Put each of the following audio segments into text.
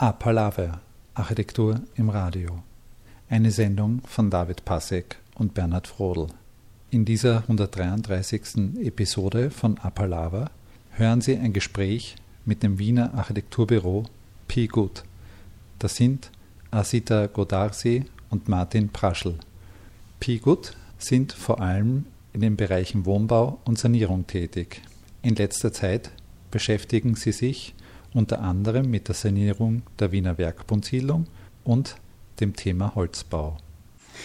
A Palaver Architektur im Radio. Eine Sendung von David Passek und Bernhard Frodel. In dieser 133. Episode von A Palaver hören Sie ein Gespräch mit dem Wiener Architekturbüro P. Gut. Das sind Asita Godarsi und Martin Praschl. P. Gut sind vor allem in den Bereichen Wohnbau und Sanierung tätig. In letzter Zeit beschäftigen sie sich unter anderem mit der Sanierung der Wiener Werkbundsiedlung und dem Thema Holzbau.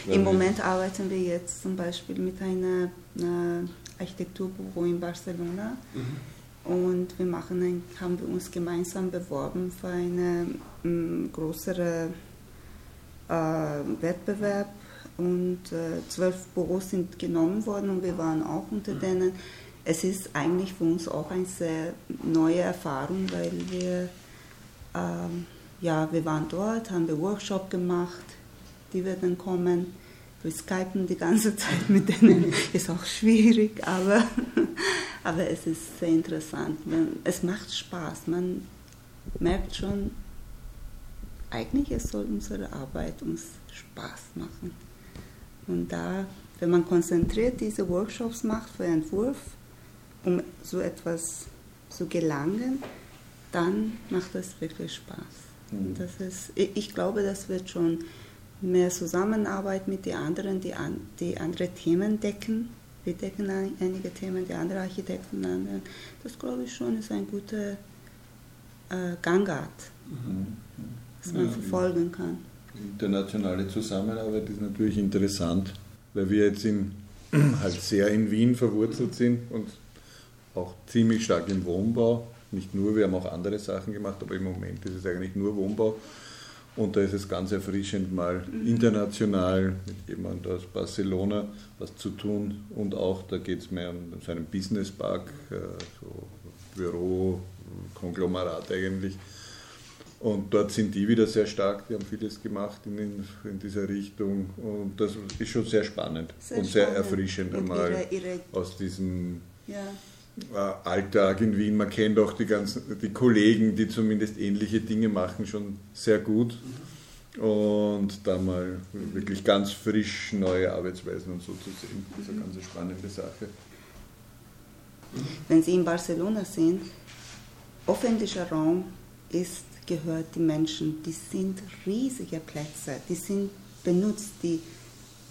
Im Moment arbeiten wir jetzt zum Beispiel mit einem Architekturbüro in Barcelona mhm. und wir machen ein, haben wir uns gemeinsam beworben für einen mm, größeren äh, Wettbewerb und äh, zwölf Büros sind genommen worden und wir waren auch unter mhm. denen es ist eigentlich für uns auch eine sehr neue Erfahrung, weil wir, ähm, ja, wir waren dort, haben wir Workshop gemacht, die werden kommen. Wir skypen die ganze Zeit mit denen, ist auch schwierig, aber, aber es ist sehr interessant. Es macht Spaß, man merkt schon, eigentlich es soll unsere Arbeit uns Spaß machen. Und da, wenn man konzentriert diese Workshops macht für Entwurf, um so etwas zu gelangen, dann macht das wirklich Spaß. Mhm. Das ist, ich glaube, das wird schon mehr Zusammenarbeit mit den anderen, die, an, die andere Themen decken. Wir decken einige Themen, die andere Architekten anderen. Das glaube ich schon ist ein guter äh, Gangart, mhm. das man ja, verfolgen kann. Internationale Zusammenarbeit ist natürlich interessant, weil wir jetzt in, halt sehr in Wien verwurzelt sind und auch ziemlich stark im Wohnbau. Nicht nur, wir haben auch andere Sachen gemacht, aber im Moment ist es eigentlich nur Wohnbau. Und da ist es ganz erfrischend, mal mhm. international mit jemandem aus Barcelona was zu tun. Und auch, da geht es mehr um so einen Businesspark, äh, so Büro, Konglomerat eigentlich. Und dort sind die wieder sehr stark, die haben vieles gemacht in, in dieser Richtung. Und das ist schon sehr spannend sehr und sehr erfrischend, einmal ihre, ihre aus diesem ja. Äh, Alltag in Wien. Man kennt auch die ganzen die Kollegen, die zumindest ähnliche Dinge machen, schon sehr gut. Und da mal wirklich ganz frisch neue Arbeitsweisen und so zu sehen, das ist eine ganz spannende Sache. Wenn Sie in Barcelona sind, öffentlicher Raum ist, gehört den Menschen, die sind riesige Plätze, die sind benutzt, die,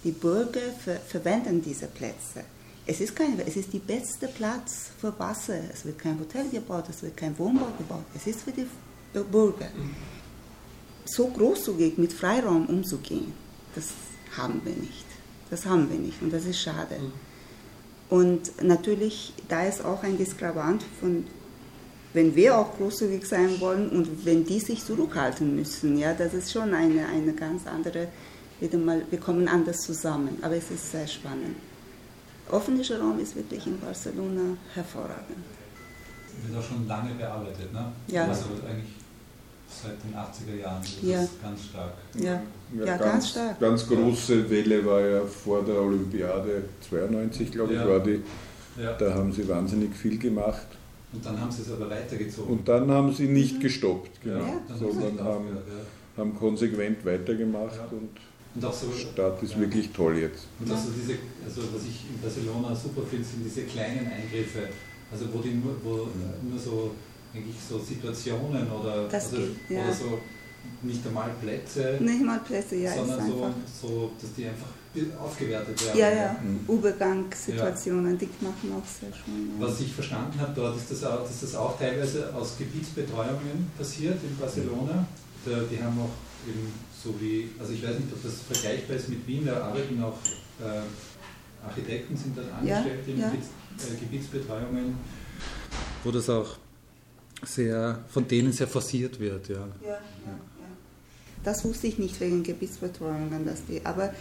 die Bürger ver, verwenden diese Plätze. Es ist, kein, es ist der beste Platz für Wasser. Es wird kein Hotel gebaut, es wird kein Wohnbau gebaut. Es ist für die Bürger. So großzügig mit Freiraum umzugehen, das haben wir nicht. Das haben wir nicht und das ist schade. Und natürlich, da ist auch ein Diskrepant von, wenn wir auch großzügig sein wollen und wenn die sich zurückhalten müssen, ja, das ist schon eine, eine ganz andere, wieder mal, wir kommen anders zusammen, aber es ist sehr spannend öffentlicher Raum ist wirklich in Barcelona hervorragend. Wird auch schon lange bearbeitet, ne? Ja. Also eigentlich seit den 80er Jahren. Das ja. ist ganz stark. Ja, ja, ja ganz, ganz, stark. Ganz große Welle war ja vor der Olympiade 92, glaube ich, ja. war die. Ja. Da haben sie wahnsinnig viel gemacht. Und dann haben sie es aber weitergezogen. Und dann haben sie nicht gestoppt, genau. Ja, sondern haben, haben konsequent weitergemacht und und auch so, Stadt ist ja. wirklich toll jetzt. Und also diese, also was ich in Barcelona super finde, sind diese kleinen Eingriffe, also wo, die nur, wo nur so eigentlich so Situationen oder, also, geht, ja. oder so nicht einmal Plätze, nicht mal Plätze, ja, sondern so, so, dass die einfach aufgewertet werden. Ja, ja, mhm. Übergangssituationen, ja. die machen auch sehr schön. Ja. Was ich verstanden habe dort, ist, das auch, dass das auch teilweise aus Gebietsbetreuungen passiert in Barcelona. die haben auch eben so wie, also ich weiß nicht, ob das vergleichbar ist mit Wien, da arbeiten auch äh, Architekten, sind dort angestellt ja, in ja. äh, Gebietsbetreuungen, wo das auch sehr, von denen sehr forciert wird. Ja. Ja, ja, Das wusste ich nicht wegen Gebietsbetreuungen, dass die, aber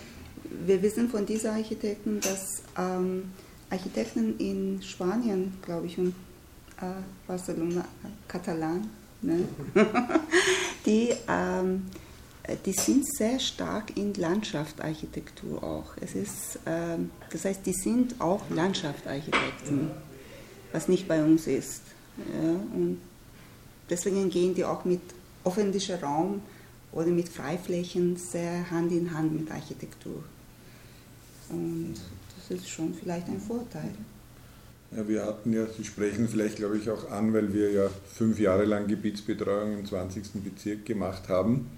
wir wissen von diesen Architekten, dass ähm, Architekten in Spanien, glaube ich, und äh, Barcelona, Katalan, ne? die ähm, äh, die sind sehr stark in Landschaftsarchitektur auch. Es ist, äh, das heißt, die sind auch Landschaftsarchitekten, was nicht bei uns ist. Und deswegen gehen die auch mit öffentlicher Raum oder mit Freiflächen sehr Hand in Hand mit Architektur. Und das ist schon vielleicht ein Vorteil. Ja, wir hatten ja, Sie sprechen vielleicht, glaube ich, auch an, weil wir ja fünf Jahre lang Gebietsbetreuung im 20. Bezirk gemacht haben.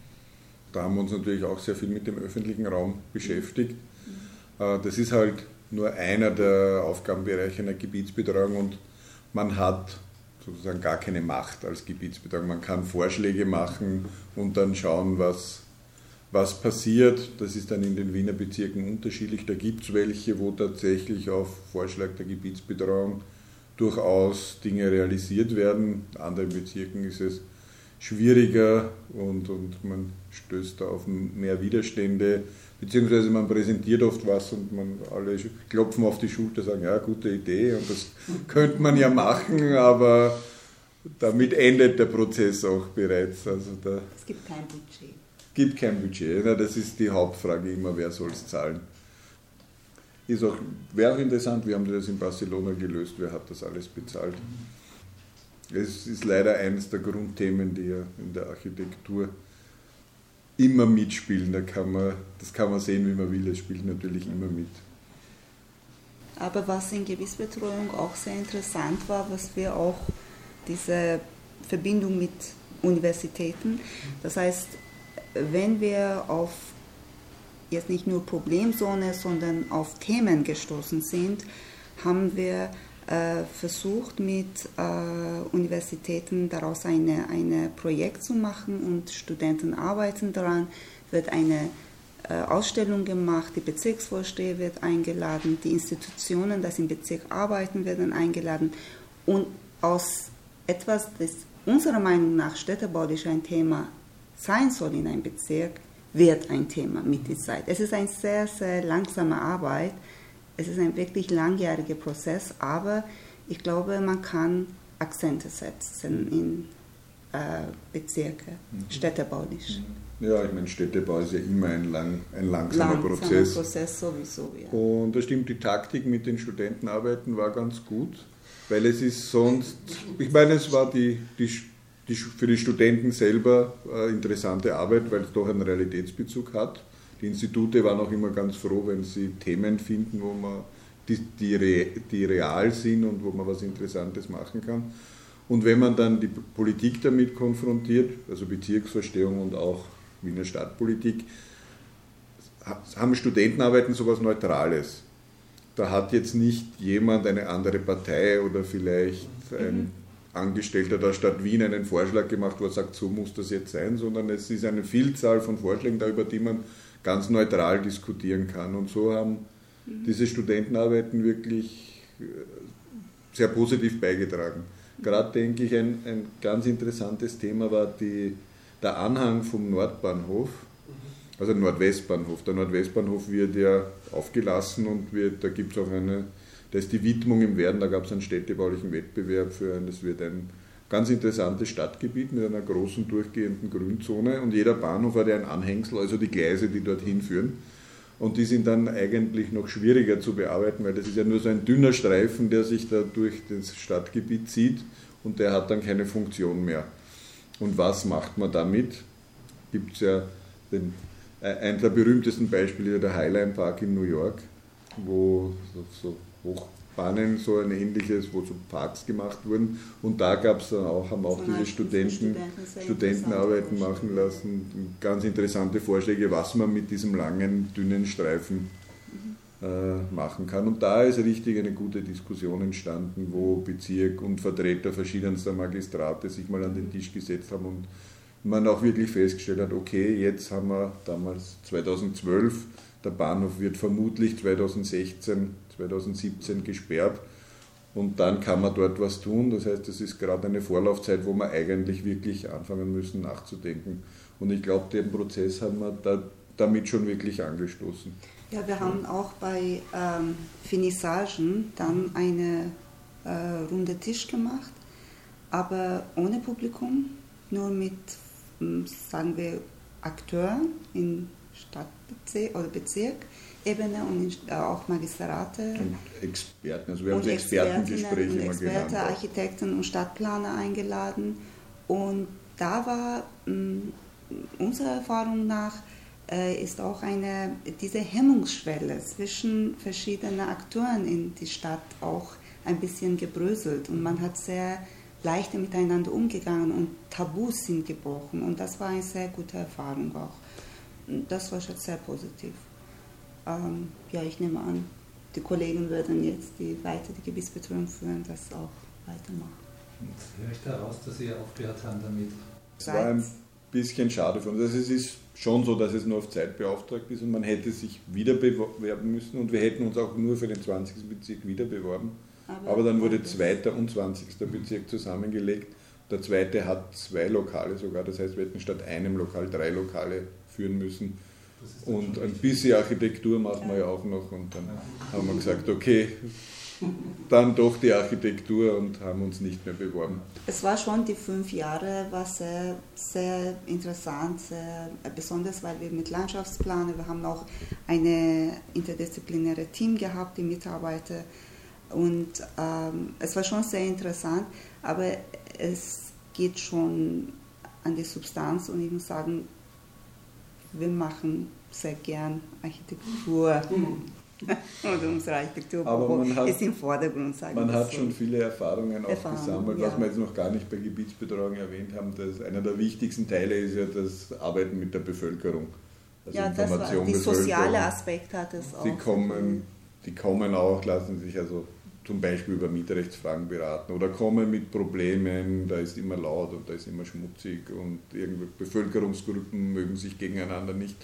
Da haben wir uns natürlich auch sehr viel mit dem öffentlichen Raum beschäftigt. Äh, das ist halt nur einer der Aufgabenbereiche einer Gebietsbetreuung und man hat sozusagen gar keine Macht als Gebietsbetreuung. Man kann Vorschläge machen und dann schauen, was, was passiert. Das ist dann in den Wiener Bezirken unterschiedlich. Da gibt es welche, wo tatsächlich auf Vorschlag der Gebietsbetreuung durchaus Dinge realisiert werden. In anderen Bezirken ist es schwieriger und, und man stößt da auf mehr Widerstände, beziehungsweise man präsentiert oft was und man alle klopfen auf die Schulter und sagen, ja, gute Idee und das könnte man ja machen, aber damit endet der Prozess auch bereits. Also da es gibt kein Budget. Gibt kein Budget, das ist die Hauptfrage immer, wer soll es zahlen. Ist auch, wäre auch interessant, wir haben das in Barcelona gelöst, wer hat das alles bezahlt. Es ist leider eines der Grundthemen, die ja in der Architektur immer mitspielen. Da kann man, das kann man sehen, wie man will. Es spielt natürlich immer mit. Aber was in Gebietsbetreuung auch sehr interessant war, was wir auch diese Verbindung mit Universitäten, das heißt, wenn wir auf jetzt nicht nur Problemzone, sondern auf Themen gestoßen sind, haben wir versucht, mit äh, Universitäten daraus ein eine Projekt zu machen und Studenten arbeiten daran, wird eine äh, Ausstellung gemacht, die Bezirksvorsteher wird eingeladen, die Institutionen, das im Bezirk arbeiten, werden eingeladen und aus etwas, das unserer Meinung nach städtebaulich ein Thema sein soll in einem Bezirk, wird ein Thema mit der Zeit. Es ist eine sehr, sehr langsame Arbeit, es ist ein wirklich langjähriger Prozess, aber ich glaube, man kann Akzente setzen in äh, Bezirke, mhm. städtebaulich. Mhm. Ja, ich meine, Städtebau ist ja immer ein, lang, ein langsamer, langsamer Prozess. Prozess sowieso, ja. Und da stimmt, die Taktik mit den Studentenarbeiten war ganz gut, weil es ist sonst, ich meine, es war die, die, die für die Studenten selber äh, interessante Arbeit, weil es doch einen Realitätsbezug hat die Institute waren auch immer ganz froh, wenn sie Themen finden, wo man die, die, die real sind und wo man was Interessantes machen kann. Und wenn man dann die Politik damit konfrontiert, also Bezirksverstehung und auch Wiener Stadtpolitik, haben Studentenarbeiten sowas Neutrales. Da hat jetzt nicht jemand eine andere Partei oder vielleicht ein mhm. Angestellter der Stadt Wien einen Vorschlag gemacht, wo er sagt, so muss das jetzt sein, sondern es ist eine Vielzahl von Vorschlägen da, über die man ganz neutral diskutieren kann. Und so haben mhm. diese Studentenarbeiten wirklich äh, sehr positiv beigetragen. Gerade denke ich, ein, ein ganz interessantes Thema war die, der Anhang vom Nordbahnhof, mhm. also Nordwestbahnhof. Der Nordwestbahnhof wird ja aufgelassen und wird, da gibt es auch eine, da ist die Widmung im Werden, da gab es einen städtebaulichen Wettbewerb für ein, das wird ein ganz interessantes Stadtgebiet mit einer großen durchgehenden Grünzone und jeder Bahnhof hat ja ein Anhängsel, also die Gleise, die dorthin führen. Und die sind dann eigentlich noch schwieriger zu bearbeiten, weil das ist ja nur so ein dünner Streifen, der sich da durch das Stadtgebiet zieht und der hat dann keine Funktion mehr. Und was macht man damit? Gibt es ja den, äh, ein der berühmtesten Beispiele, der Highline Park in New York, wo so, so hoch Bahnen, so ein ähnliches, wo so Parks gemacht wurden. Und da gab es dann auch, haben auch diese halt Studenten, Studentenarbeiten machen lassen, ganz interessante Vorschläge, was man mit diesem langen, dünnen Streifen mhm. äh, machen kann. Und da ist richtig eine gute Diskussion entstanden, wo Bezirk und Vertreter verschiedenster Magistrate sich mal an den Tisch gesetzt haben und man auch wirklich festgestellt hat, okay, jetzt haben wir damals 2012, der Bahnhof wird vermutlich 2016 2017 gesperrt und dann kann man dort was tun. Das heißt, es ist gerade eine Vorlaufzeit, wo wir eigentlich wirklich anfangen müssen nachzudenken. Und ich glaube, den Prozess haben wir da, damit schon wirklich angestoßen. Ja, wir haben auch bei ähm, Finissagen dann eine äh, runde Tisch gemacht, aber ohne Publikum, nur mit, hm, sagen wir, Akteuren in Stadtbezirk oder Bezirk Ebene und äh, auch Magistrate. Und Experten, also wir haben Expertengespräche immer Experte, genannt. Architekten und Stadtplaner eingeladen und da war mh, unserer Erfahrung nach äh, ist auch eine, diese Hemmungsschwelle zwischen verschiedenen Akteuren in die Stadt auch ein bisschen gebröselt und man hat sehr leicht miteinander umgegangen und Tabus sind gebrochen und das war eine sehr gute Erfahrung auch. Das war schon sehr positiv. Ähm, ja, ich nehme an, die Kollegen würden jetzt die weiter die Gebietsbetreuung führen, das auch weitermachen. Höre ich daraus, dass Sie aufgehört haben damit? Es war ein bisschen schade von uns. Also es ist schon so, dass es nur auf Zeit beauftragt ist und man hätte sich wieder bewerben müssen und wir hätten uns auch nur für den 20. Bezirk wieder beworben. Aber, Aber dann wurde 2. und 20. Bezirk zusammengelegt. Der zweite hat zwei Lokale sogar, das heißt, wir hätten statt einem Lokal drei Lokale führen müssen. Und ein bisschen Architektur macht man ja auch noch. Und dann haben wir gesagt, okay, dann doch die Architektur und haben uns nicht mehr beworben. Es war schon die fünf Jahre, war sehr, sehr interessant, sehr, besonders weil wir mit Landschaftsplanen, wir haben auch eine interdisziplinäre Team gehabt, die Mitarbeiter. Und ähm, es war schon sehr interessant, aber es geht schon an die Substanz. Und ich muss sagen, wir machen sehr gern Architektur. und unsere Architektur Aber man hat, ist im Vordergrund. Sagen man hat so. schon viele Erfahrungen auch gesammelt, ja. was wir jetzt noch gar nicht bei Gebietsbetreuung erwähnt haben. Dass einer der wichtigsten Teile ist ja das Arbeiten mit der Bevölkerung. Also ja, Information, das war, die soziale Aspekt hat es auch. Die kommen, die kommen auch, lassen sich also zum Beispiel über Mietrechtsfragen beraten oder kommen mit Problemen, da ist immer laut und da ist immer schmutzig und irgendwelche Bevölkerungsgruppen mögen sich gegeneinander nicht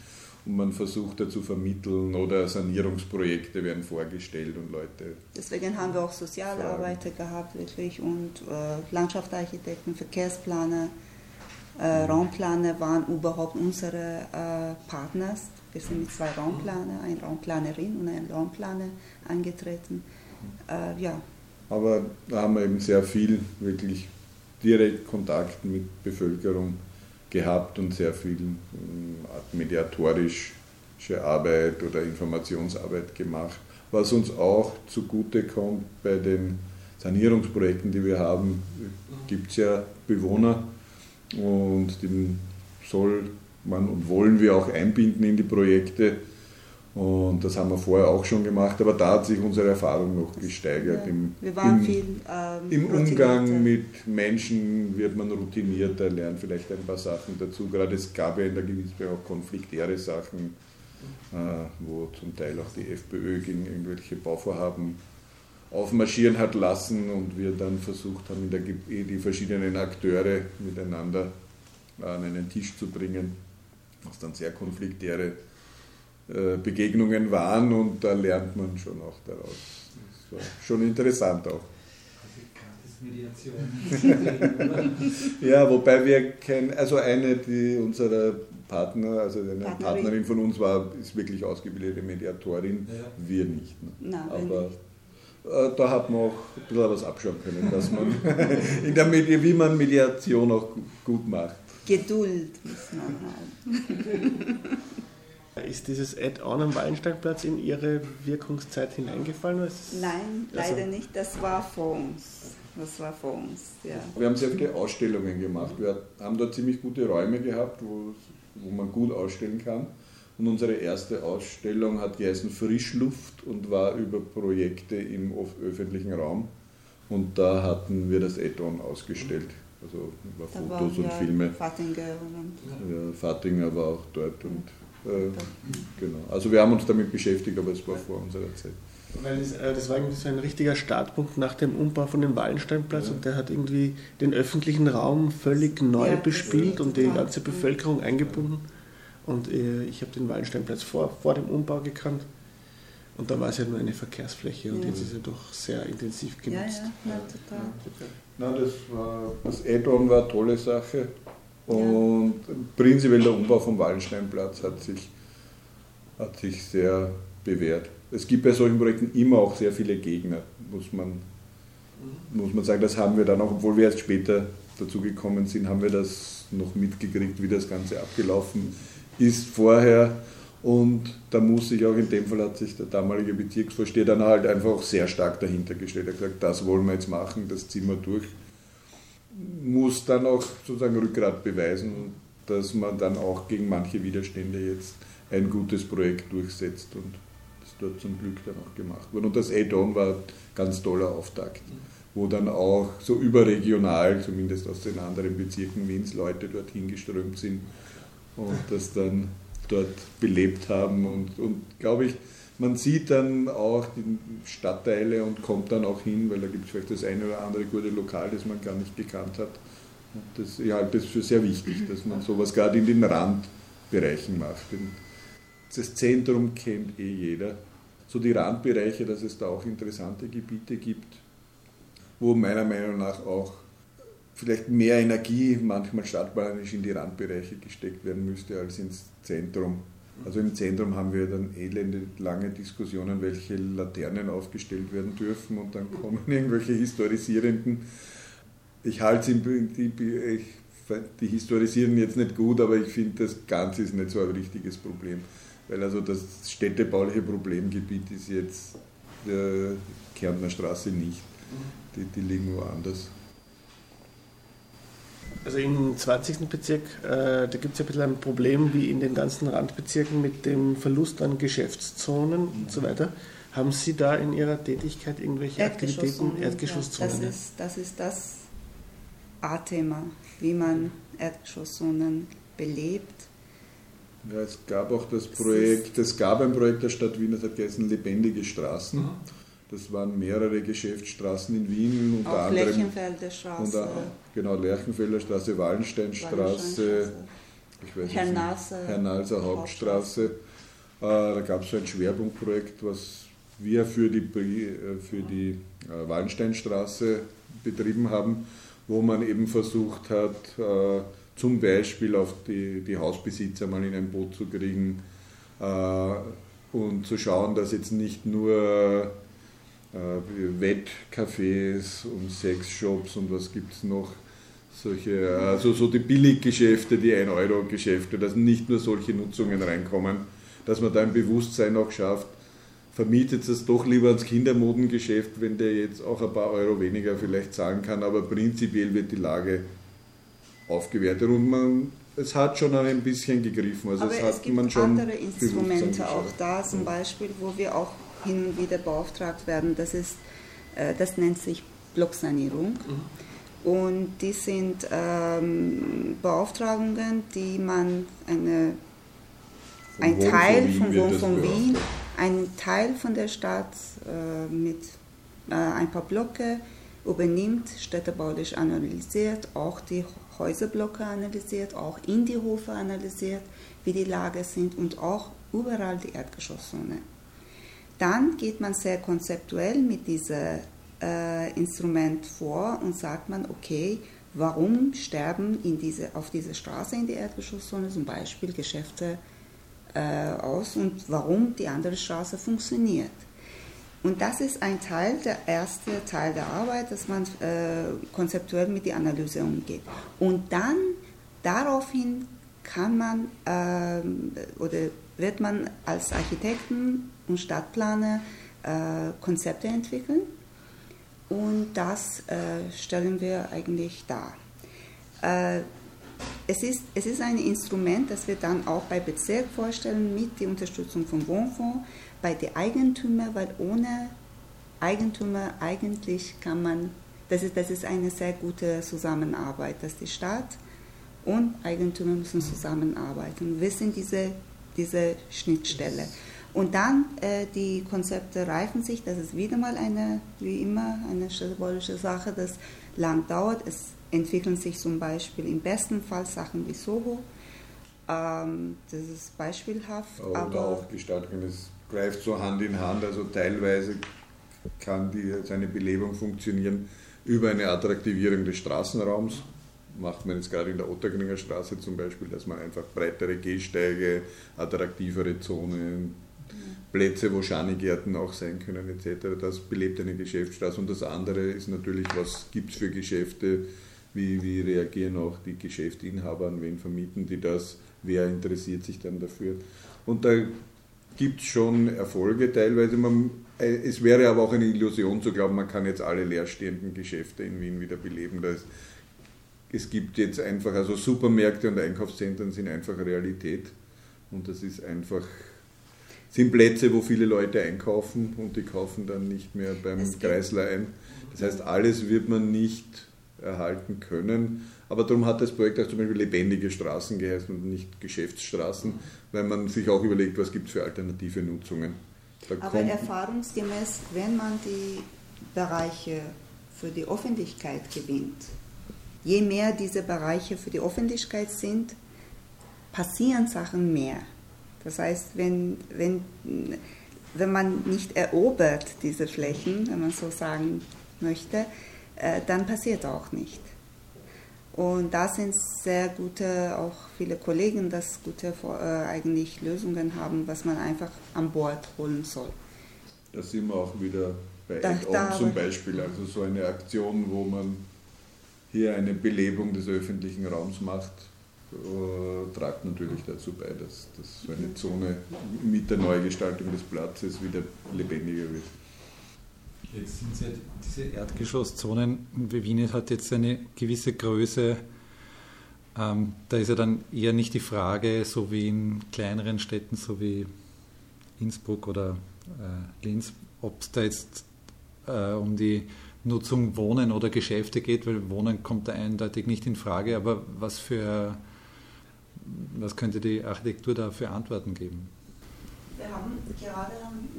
und man versucht da zu vermitteln oder Sanierungsprojekte werden vorgestellt und Leute. Deswegen haben wir auch Sozialarbeiter gehabt wirklich und äh, Landschaftsarchitekten, Verkehrsplaner, äh, Raumplaner waren überhaupt unsere äh, Partner. Wir sind mit zwei Raumplanern, eine Raumplanerin und ein Raumplaner angetreten. Äh, ja. Aber da haben wir eben sehr viel wirklich direkt Kontakt mit Bevölkerung gehabt und sehr viel ähm, mediatorische Arbeit oder Informationsarbeit gemacht. Was uns auch zugute kommt bei den Sanierungsprojekten, die wir haben, gibt es ja Bewohner und die soll man und wollen wir auch einbinden in die Projekte. Und das haben wir vorher auch schon gemacht, aber da hat sich unsere Erfahrung noch gesteigert. Ja, Im, wir waren im, viel ähm, Im Umgang mit Menschen wird man routinierter, lernt vielleicht ein paar Sachen dazu. Gerade es gab ja in der Gebietsbehörde auch konfliktäre Sachen, äh, wo zum Teil auch die FPÖ gegen irgendwelche Bauvorhaben aufmarschieren hat lassen und wir dann versucht haben, GBE die verschiedenen Akteure miteinander an einen Tisch zu bringen, was dann sehr konfliktäre Begegnungen waren und da lernt man schon auch daraus. Das war schon interessant auch. ja, wobei wir kein, also eine die unserer Partner, also eine Partnerin, Partnerin von uns war, ist wirklich ausgebildete Mediatorin, ja. wir nicht. Ne? Nein, Aber äh, da hat man auch ein bisschen was abschauen können, dass man in der Medi wie man Mediation auch gut macht. Geduld muss man haben. Ist dieses Add-on am Wallensteinplatz in Ihre Wirkungszeit hineingefallen? Nein, also leider nicht. Das war vor uns. Das war vor uns, ja. Wir haben sehr viele Ausstellungen gemacht. Wir haben dort ziemlich gute Räume gehabt, wo, wo man gut ausstellen kann. Und unsere erste Ausstellung hat geheißen Frischluft und war über Projekte im öffentlichen Raum. Und da hatten wir das Add-on ausgestellt. Also über da Fotos und Filme. Fattinger, und ja, Fattinger war auch dort. Und genau. Also wir haben uns damit beschäftigt, aber es war vor unserer Zeit. Weil das, äh, das war irgendwie so ein richtiger Startpunkt nach dem Umbau von dem Wallensteinplatz ja. und der hat irgendwie den öffentlichen Raum völlig neu ja, bespielt und die ganze Bevölkerung eingebunden. Und äh, ich habe den Wallensteinplatz vor, vor dem Umbau gekannt. Und da war es ja nur eine Verkehrsfläche und ja. jetzt ist er doch sehr intensiv genutzt. Ja, ja, total. Na, das war, das Add-on war eine tolle Sache. Und prinzipiell der Umbau vom Wallensteinplatz hat sich, hat sich sehr bewährt. Es gibt bei solchen Projekten immer auch sehr viele Gegner, muss man, muss man sagen. Das haben wir dann auch, obwohl wir erst später dazu gekommen sind, haben wir das noch mitgekriegt, wie das Ganze abgelaufen ist vorher. Und da muss sich auch in dem Fall hat sich der damalige Bezirksvorsteher dann halt einfach auch sehr stark dahinter gestellt. Er hat gesagt, das wollen wir jetzt machen, das ziehen wir durch muss dann auch sozusagen Rückgrat beweisen, dass man dann auch gegen manche Widerstände jetzt ein gutes Projekt durchsetzt und das dort zum Glück dann auch gemacht wurde. Und das Add-on war ein ganz toller Auftakt, wo dann auch so überregional, zumindest aus den anderen Bezirken Wiens, Leute dorthin geströmt sind und das dann dort belebt haben und, und glaube ich, man sieht dann auch die Stadtteile und kommt dann auch hin, weil da gibt es vielleicht das eine oder andere gute Lokal, das man gar nicht gekannt hat. Das, ich halte es für sehr wichtig, dass man sowas gerade in den Randbereichen macht. Das Zentrum kennt eh jeder. So die Randbereiche, dass es da auch interessante Gebiete gibt, wo meiner Meinung nach auch vielleicht mehr Energie manchmal stadtplanisch in die Randbereiche gesteckt werden müsste als ins Zentrum. Also im Zentrum haben wir dann elende lange Diskussionen, welche Laternen aufgestellt werden dürfen und dann kommen irgendwelche historisierenden. Ich halte die, ich, die historisieren jetzt nicht gut, aber ich finde, das Ganze ist nicht so ein richtiges Problem. Weil also das städtebauliche Problemgebiet ist jetzt der Kärntner Straße nicht. Die, die liegen woanders. Also im 20. Bezirk, äh, da gibt es ja ein bisschen ein Problem wie in den ganzen Randbezirken mit dem Verlust an Geschäftszonen mhm. und so weiter. Haben Sie da in Ihrer Tätigkeit irgendwelche Aktivitäten, Erdgeschosszonen? Ja, das, ist, das ist das A-Thema, wie man Erdgeschosszonen belebt. Ja, es gab auch das Projekt, es gab ein Projekt der Stadt Wien, das hat geheißen Lebendige Straßen. Mhm das waren mehrere Geschäftsstraßen in Wien, unter Auch anderem. Lerchenfelder Straße. Unter, genau, Lerchenfelder Straße, Wallensteinstraße, ich weiß Herr Nalser, Herr Nalser Hauptstraße. Äh, da gab es so ein Schwerpunktprojekt, was wir für die, äh, für die äh, Wallensteinstraße betrieben haben, wo man eben versucht hat, zum Beispiel auf die, die Hausbesitzer mal in ein Boot zu kriegen und zu schauen, dass jetzt nicht nur Wettcafés und Sexshops und was gibt es noch. Solche, also so die Billiggeschäfte, die 1-Euro-Geschäfte, dass nicht nur solche Nutzungen reinkommen, dass man da ein Bewusstsein auch schafft, vermietet es doch lieber ans Kindermodengeschäft, wenn der jetzt auch ein paar Euro weniger vielleicht zahlen kann, aber prinzipiell wird die Lage aufgewertet und man, es hat schon ein bisschen gegriffen. Also aber es, es gibt andere Instrumente auch da, zum Beispiel, wo wir auch hin und wieder beauftragt werden. Das, ist, äh, das nennt sich Blocksanierung. Mhm. Und die sind ähm, Beauftragungen, die man eine, ein Wohn Teil von Wohn von Wien, ein Teil von der Stadt äh, mit äh, ein paar Blöcke übernimmt, städtebaulich analysiert, auch die Häuserblocke analysiert, auch in die Hofe analysiert, wie die Lage sind und auch überall die Erdgeschosszone. Dann geht man sehr konzeptuell mit diesem äh, Instrument vor und sagt man, okay, warum sterben in diese, auf dieser Straße in der Erdgeschosszone zum Beispiel Geschäfte äh, aus und warum die andere Straße funktioniert. Und das ist ein Teil, der erste Teil der Arbeit, dass man äh, konzeptuell mit der Analyse umgeht. Und dann daraufhin kann man äh, oder wird man als Architekten und Stadtplaner äh, Konzepte entwickeln und das äh, stellen wir eigentlich dar. Äh, es ist, es ist ein Instrument, das wir dann auch bei Bezirk vorstellen mit der Unterstützung vom Wohnfonds, bei den Eigentümern, weil ohne Eigentümer eigentlich kann man, das ist, das ist eine sehr gute Zusammenarbeit, dass die Stadt und Eigentümer müssen zusammenarbeiten. Wir sind diese, diese Schnittstelle. Und dann äh, die Konzepte reifen sich, das ist wieder mal eine, wie immer, eine symbolische Sache, das lang dauert. Es entwickeln sich zum Beispiel im besten Fall Sachen wie Soho. Ähm, das ist beispielhaft. Oder aber auch Gestaltung, es greift so Hand in Hand, also teilweise kann die, seine Belebung funktionieren über eine Attraktivierung des Straßenraums macht man jetzt gerade in der Ottergringer Straße zum Beispiel, dass man einfach breitere Gehsteige, attraktivere Zonen, Plätze, wo Schanigärten auch sein können etc. Das belebt eine Geschäftsstraße. Und das andere ist natürlich, was gibt es für Geschäfte, wie, wie reagieren auch die Geschäftsinhaber, an wen vermieten die das, wer interessiert sich dann dafür. Und da gibt es schon Erfolge teilweise. Man, äh, es wäre aber auch eine Illusion zu glauben, man kann jetzt alle leerstehenden Geschäfte in Wien wieder beleben. Da es gibt jetzt einfach, also Supermärkte und Einkaufszentren sind einfach Realität. Und das ist einfach, sind Plätze, wo viele Leute einkaufen und die kaufen dann nicht mehr beim Kreisler ein. Das heißt, alles wird man nicht erhalten können. Aber darum hat das Projekt auch zum Beispiel lebendige Straßen geheißen und nicht Geschäftsstraßen, weil man sich auch überlegt, was gibt es für alternative Nutzungen. Da Aber erfahrungsgemäß, wenn man die Bereiche für die Öffentlichkeit gewinnt, je mehr diese Bereiche für die Öffentlichkeit sind, passieren Sachen mehr. Das heißt, wenn, wenn, wenn man nicht erobert diese Flächen, wenn man so sagen möchte, äh, dann passiert auch nicht. Und da sind sehr gute, auch viele Kollegen, dass gute äh, eigentlich Lösungen haben, was man einfach an Bord holen soll. Da sind wir auch wieder bei Add-on zum Beispiel, also so eine Aktion, wo man hier eine Belebung des öffentlichen Raums macht, äh, tragt natürlich dazu bei, dass, dass so eine Zone mit der Neugestaltung des Platzes wieder lebendiger wird. Jetzt sind ja diese Erdgeschosszonen, Wien hat jetzt eine gewisse Größe. Ähm, da ist ja dann eher nicht die Frage, so wie in kleineren Städten, so wie Innsbruck oder äh, Linz, ob es da jetzt äh, um die Nutzung Wohnen oder Geschäfte geht, weil Wohnen kommt da eindeutig nicht in Frage. Aber was für was könnte die Architektur da für Antworten geben? Wir haben gerade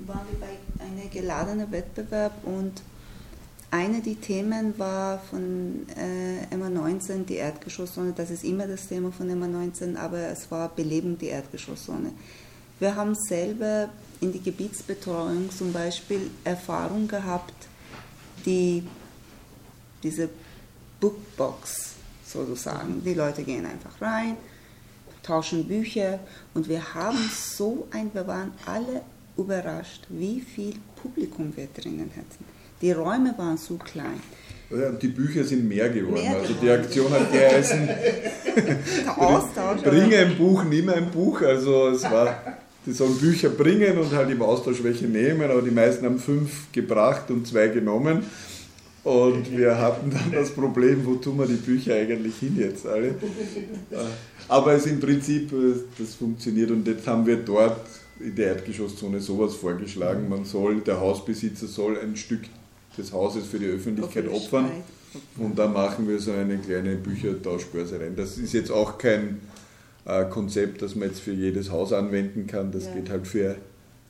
waren wir bei einem geladenen Wettbewerb und eine der Themen war von äh, MA19 die Erdgeschosszone. Das ist immer das Thema von MA19, aber es war Belebung die Erdgeschosszone. Wir haben selber in die Gebietsbetreuung zum Beispiel Erfahrung gehabt, die diese Bookbox sozusagen. Die Leute gehen einfach rein, tauschen Bücher und wir haben so ein, wir waren alle überrascht, wie viel Publikum wir drinnen hatten. Die Räume waren so klein. Die Bücher sind mehr geworden. Mehr also die Aktion hat geheißen, bring ein Buch, nimm ein Buch. Also es war, die sollen Bücher bringen und halt im Austausch welche nehmen, aber die meisten haben fünf gebracht und zwei genommen. Und wir hatten dann das Problem, wo tun wir die Bücher eigentlich hin jetzt alle? Aber es im Prinzip, äh, das funktioniert und jetzt haben wir dort in der Erdgeschosszone sowas vorgeschlagen. Man soll, der Hausbesitzer soll ein Stück des Hauses für die Öffentlichkeit opfern und da machen wir so eine kleine Büchertauschbörse rein. Das ist jetzt auch kein äh, Konzept, das man jetzt für jedes Haus anwenden kann. Das ja. geht halt für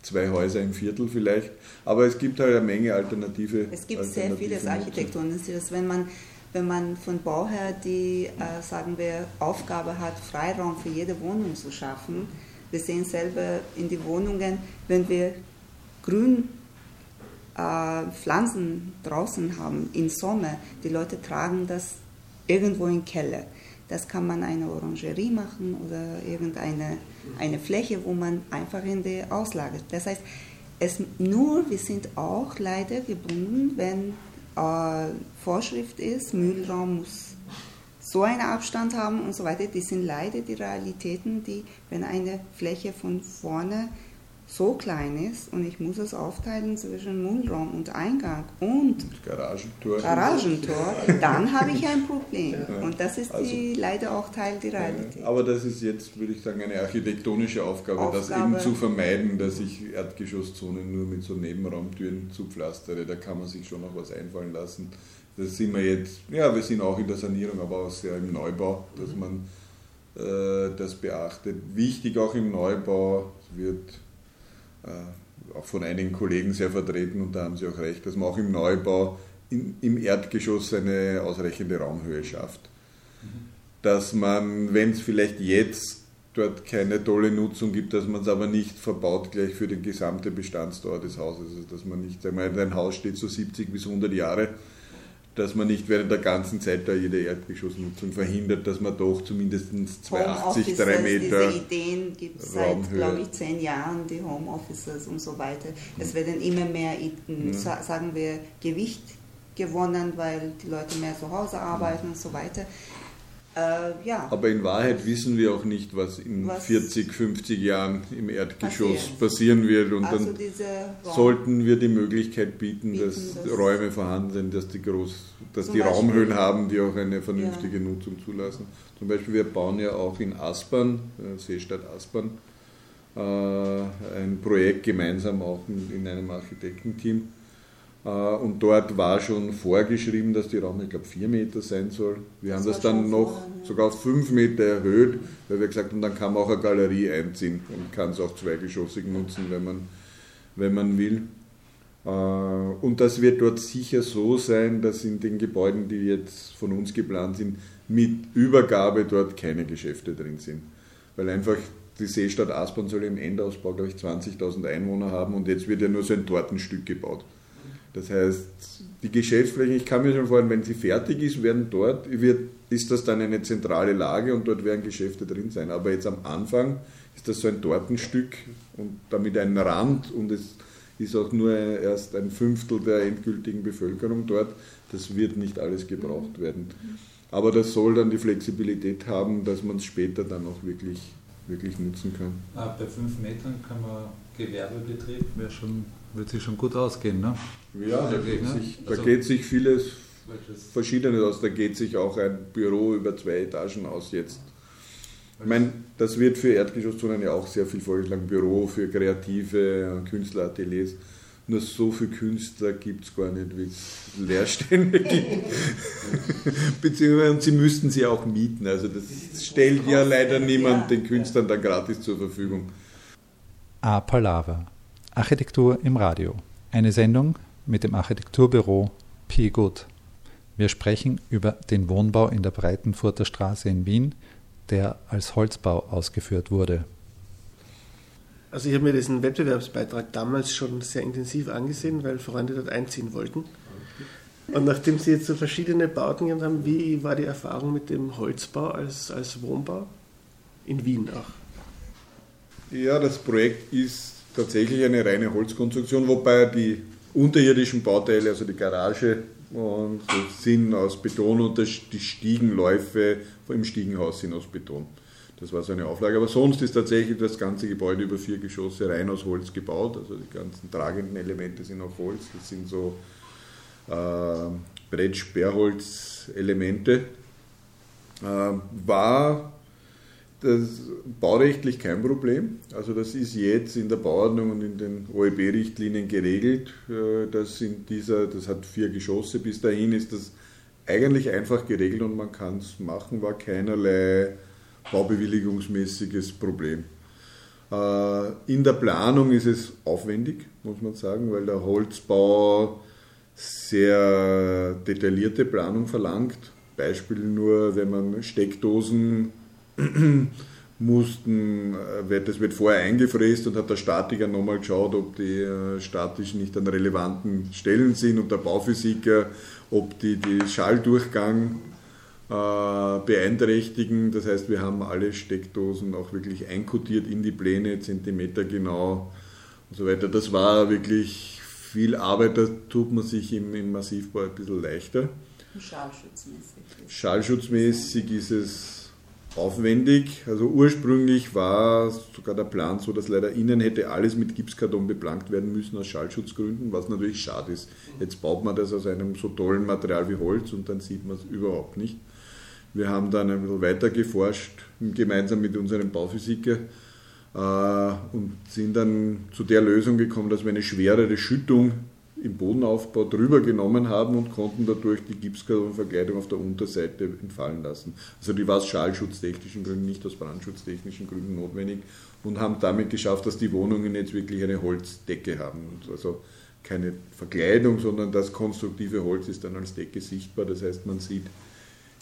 zwei Häuser im Viertel vielleicht. Aber es gibt halt eine Menge alternative. Es gibt sehr vieles Architektur. Wenn man wenn man von Bauherr die, äh, sagen wir, Aufgabe hat, Freiraum für jede Wohnung zu schaffen. Wir sehen selber in die Wohnungen, wenn wir grün äh, Pflanzen draußen haben im Sommer, die Leute tragen das irgendwo im Keller. Das kann man eine Orangerie machen oder irgendeine eine Fläche, wo man einfach in die Auslage. Das heißt, es, nur wir sind auch leider gebunden, wenn äh, Vorschrift ist, Müllraum muss so einen Abstand haben und so weiter. Die sind leider die Realitäten, die, wenn eine Fläche von vorne so klein ist und ich muss es aufteilen zwischen Müllraum und Eingang und Garagentor, Garagentor dann habe ich ein Problem. Und das ist also, die, leider auch Teil der Realität. Aber das ist jetzt, würde ich sagen, eine architektonische Aufgabe, Aufgabe, das eben zu vermeiden, dass ich Erdgeschosszonen nur mit so Nebenraumtüren zupflastere. Da kann man sich schon noch was einfallen lassen. Das sind wir jetzt, ja, wir sind auch in der Sanierung, aber auch sehr im Neubau, dass man äh, das beachtet. Wichtig auch im Neubau wird auch von einigen Kollegen sehr vertreten und da haben sie auch recht, dass man auch im Neubau in, im Erdgeschoss eine ausreichende Raumhöhe schafft. Dass man, wenn es vielleicht jetzt dort keine tolle Nutzung gibt, dass man es aber nicht verbaut gleich für den gesamten Bestandsdauer des Hauses. Also dass man nicht, wir, ein Haus steht so 70 bis 100 Jahre, dass man nicht während der ganzen Zeit da jede Erdgeschossnutzung verhindert, dass man doch zumindest 280, 3 Meter. Diese Ideen gibt es seit, glaube ich, zehn Jahren, die Homeoffices und so weiter. Es werden immer mehr, ja. sagen wir, Gewicht gewonnen, weil die Leute mehr zu Hause arbeiten und so weiter. Äh, ja. Aber in Wahrheit wissen wir auch nicht, was in was 40, 50 Jahren im Erdgeschoss passieren, passieren wird. Und also dann sollten wir die Möglichkeit bieten, bieten dass das Räume vorhanden sind, dass die, groß, dass die Raumhöhen haben, die auch eine vernünftige ja. Nutzung zulassen. Zum Beispiel, wir bauen ja auch in Aspern, äh, Seestadt Aspern, äh, ein Projekt gemeinsam auch in einem Architektenteam und dort war schon vorgeschrieben, dass die Raum, ich glaube, vier Meter sein soll. Wir das haben das dann noch ja. sogar auf fünf Meter erhöht, weil wir gesagt haben, dann kann man auch eine Galerie einziehen und kann es auch zweigeschossig nutzen, wenn man, wenn man will. Äh, und das wird dort sicher so sein, dass in den Gebäuden, die jetzt von uns geplant sind, mit Übergabe dort keine Geschäfte drin sind. Weil einfach die Seestadt Aspern soll im Endausbau, glaube ich, 20.000 Einwohner haben und jetzt wird ja nur so ein Tortenstück gebaut. Das heißt, die Geschäftsfläche, ich kann mir schon vorstellen, wenn sie fertig ist, werden dort, wird, ist das dann eine zentrale Lage und dort werden Geschäfte drin sein. Aber jetzt am Anfang ist das so ein Tortenstück und damit ein Rand und es ist auch nur erst ein Fünftel der endgültigen Bevölkerung dort. Das wird nicht alles gebraucht werden. Aber das soll dann die Flexibilität haben, dass man es später dann auch wirklich, wirklich nutzen kann. Ah, bei fünf Metern kann man Gewerbebetrieb wäre schon wird sich schon gut ausgehen, ne? Ja, da geht, sich, da also, geht sich vieles Verschiedenes aus. Da geht sich auch ein Büro über zwei Etagen aus jetzt. Ich meine, das wird für Erdgeschosszonen ja auch sehr viel vorgeschlagen. Büro für kreative Künstlerateliers. Nur so viele Künstler gibt es gar nicht, wie es Leerstände gibt. Beziehungsweise sie müssten sie auch mieten. Also das stellt ja leider niemand den Künstlern dann gratis zur Verfügung. A Palaver Architektur im Radio. Eine Sendung mit dem Architekturbüro P. Good. Wir sprechen über den Wohnbau in der Breitenfurter Straße in Wien, der als Holzbau ausgeführt wurde. Also ich habe mir diesen Wettbewerbsbeitrag damals schon sehr intensiv angesehen, weil Freunde dort einziehen wollten. Und nachdem Sie jetzt so verschiedene Bauten gehabt haben, wie war die Erfahrung mit dem Holzbau als, als Wohnbau? In Wien auch. Ja, das Projekt ist tatsächlich eine reine Holzkonstruktion, wobei die unterirdischen Bauteile, also die Garage und sind aus Beton und die Stiegenläufe im Stiegenhaus sind aus Beton. Das war so eine Auflage. Aber sonst ist tatsächlich das ganze Gebäude über vier Geschosse rein aus Holz gebaut. Also die ganzen tragenden Elemente sind auch Holz. Das sind so äh, Brett-Sperrholz-Elemente. Äh, war das baurechtlich kein Problem. Also das ist jetzt in der Bauordnung und in den OEB-Richtlinien geregelt. Äh, das, in dieser, das hat vier Geschosse. Bis dahin ist das eigentlich einfach geregelt und man kann es machen, war keinerlei baubewilligungsmäßiges Problem. Äh, in der Planung ist es aufwendig, muss man sagen, weil der Holzbau sehr detaillierte Planung verlangt. Beispiel nur, wenn man Steckdosen mussten, äh, das wird vorher eingefräst und hat der Statiker nochmal geschaut, ob die äh, statisch nicht an relevanten Stellen sind und der Bauphysiker, ob die den Schalldurchgang äh, beeinträchtigen. Das heißt, wir haben alle Steckdosen auch wirklich einkodiert in die Pläne, Zentimeter genau und so weiter. Das war wirklich viel Arbeit, da tut man sich im, im Massivbau ein bisschen leichter. Schallschutzmäßig. Schallschutzmäßig ist es aufwendig. Also ursprünglich war sogar der Plan so, dass leider innen hätte alles mit Gipskarton beplankt werden müssen aus Schallschutzgründen, was natürlich schade ist. Jetzt baut man das aus einem so tollen Material wie Holz und dann sieht man es überhaupt nicht. Wir haben dann ein bisschen weiter geforscht, gemeinsam mit unserem Bauphysiker äh, und sind dann zu der Lösung gekommen, dass wir eine schwerere Schüttung im Bodenaufbau drüber genommen haben und konnten dadurch die Gipskartonverkleidung auf der Unterseite entfallen lassen. Also die war aus schallschutztechnischen Gründen, nicht aus brandschutztechnischen Gründen notwendig und haben damit geschafft, dass die Wohnungen jetzt wirklich eine Holzdecke haben. Und also keine Verkleidung, sondern das konstruktive Holz ist dann als Decke sichtbar. Das heißt, man sieht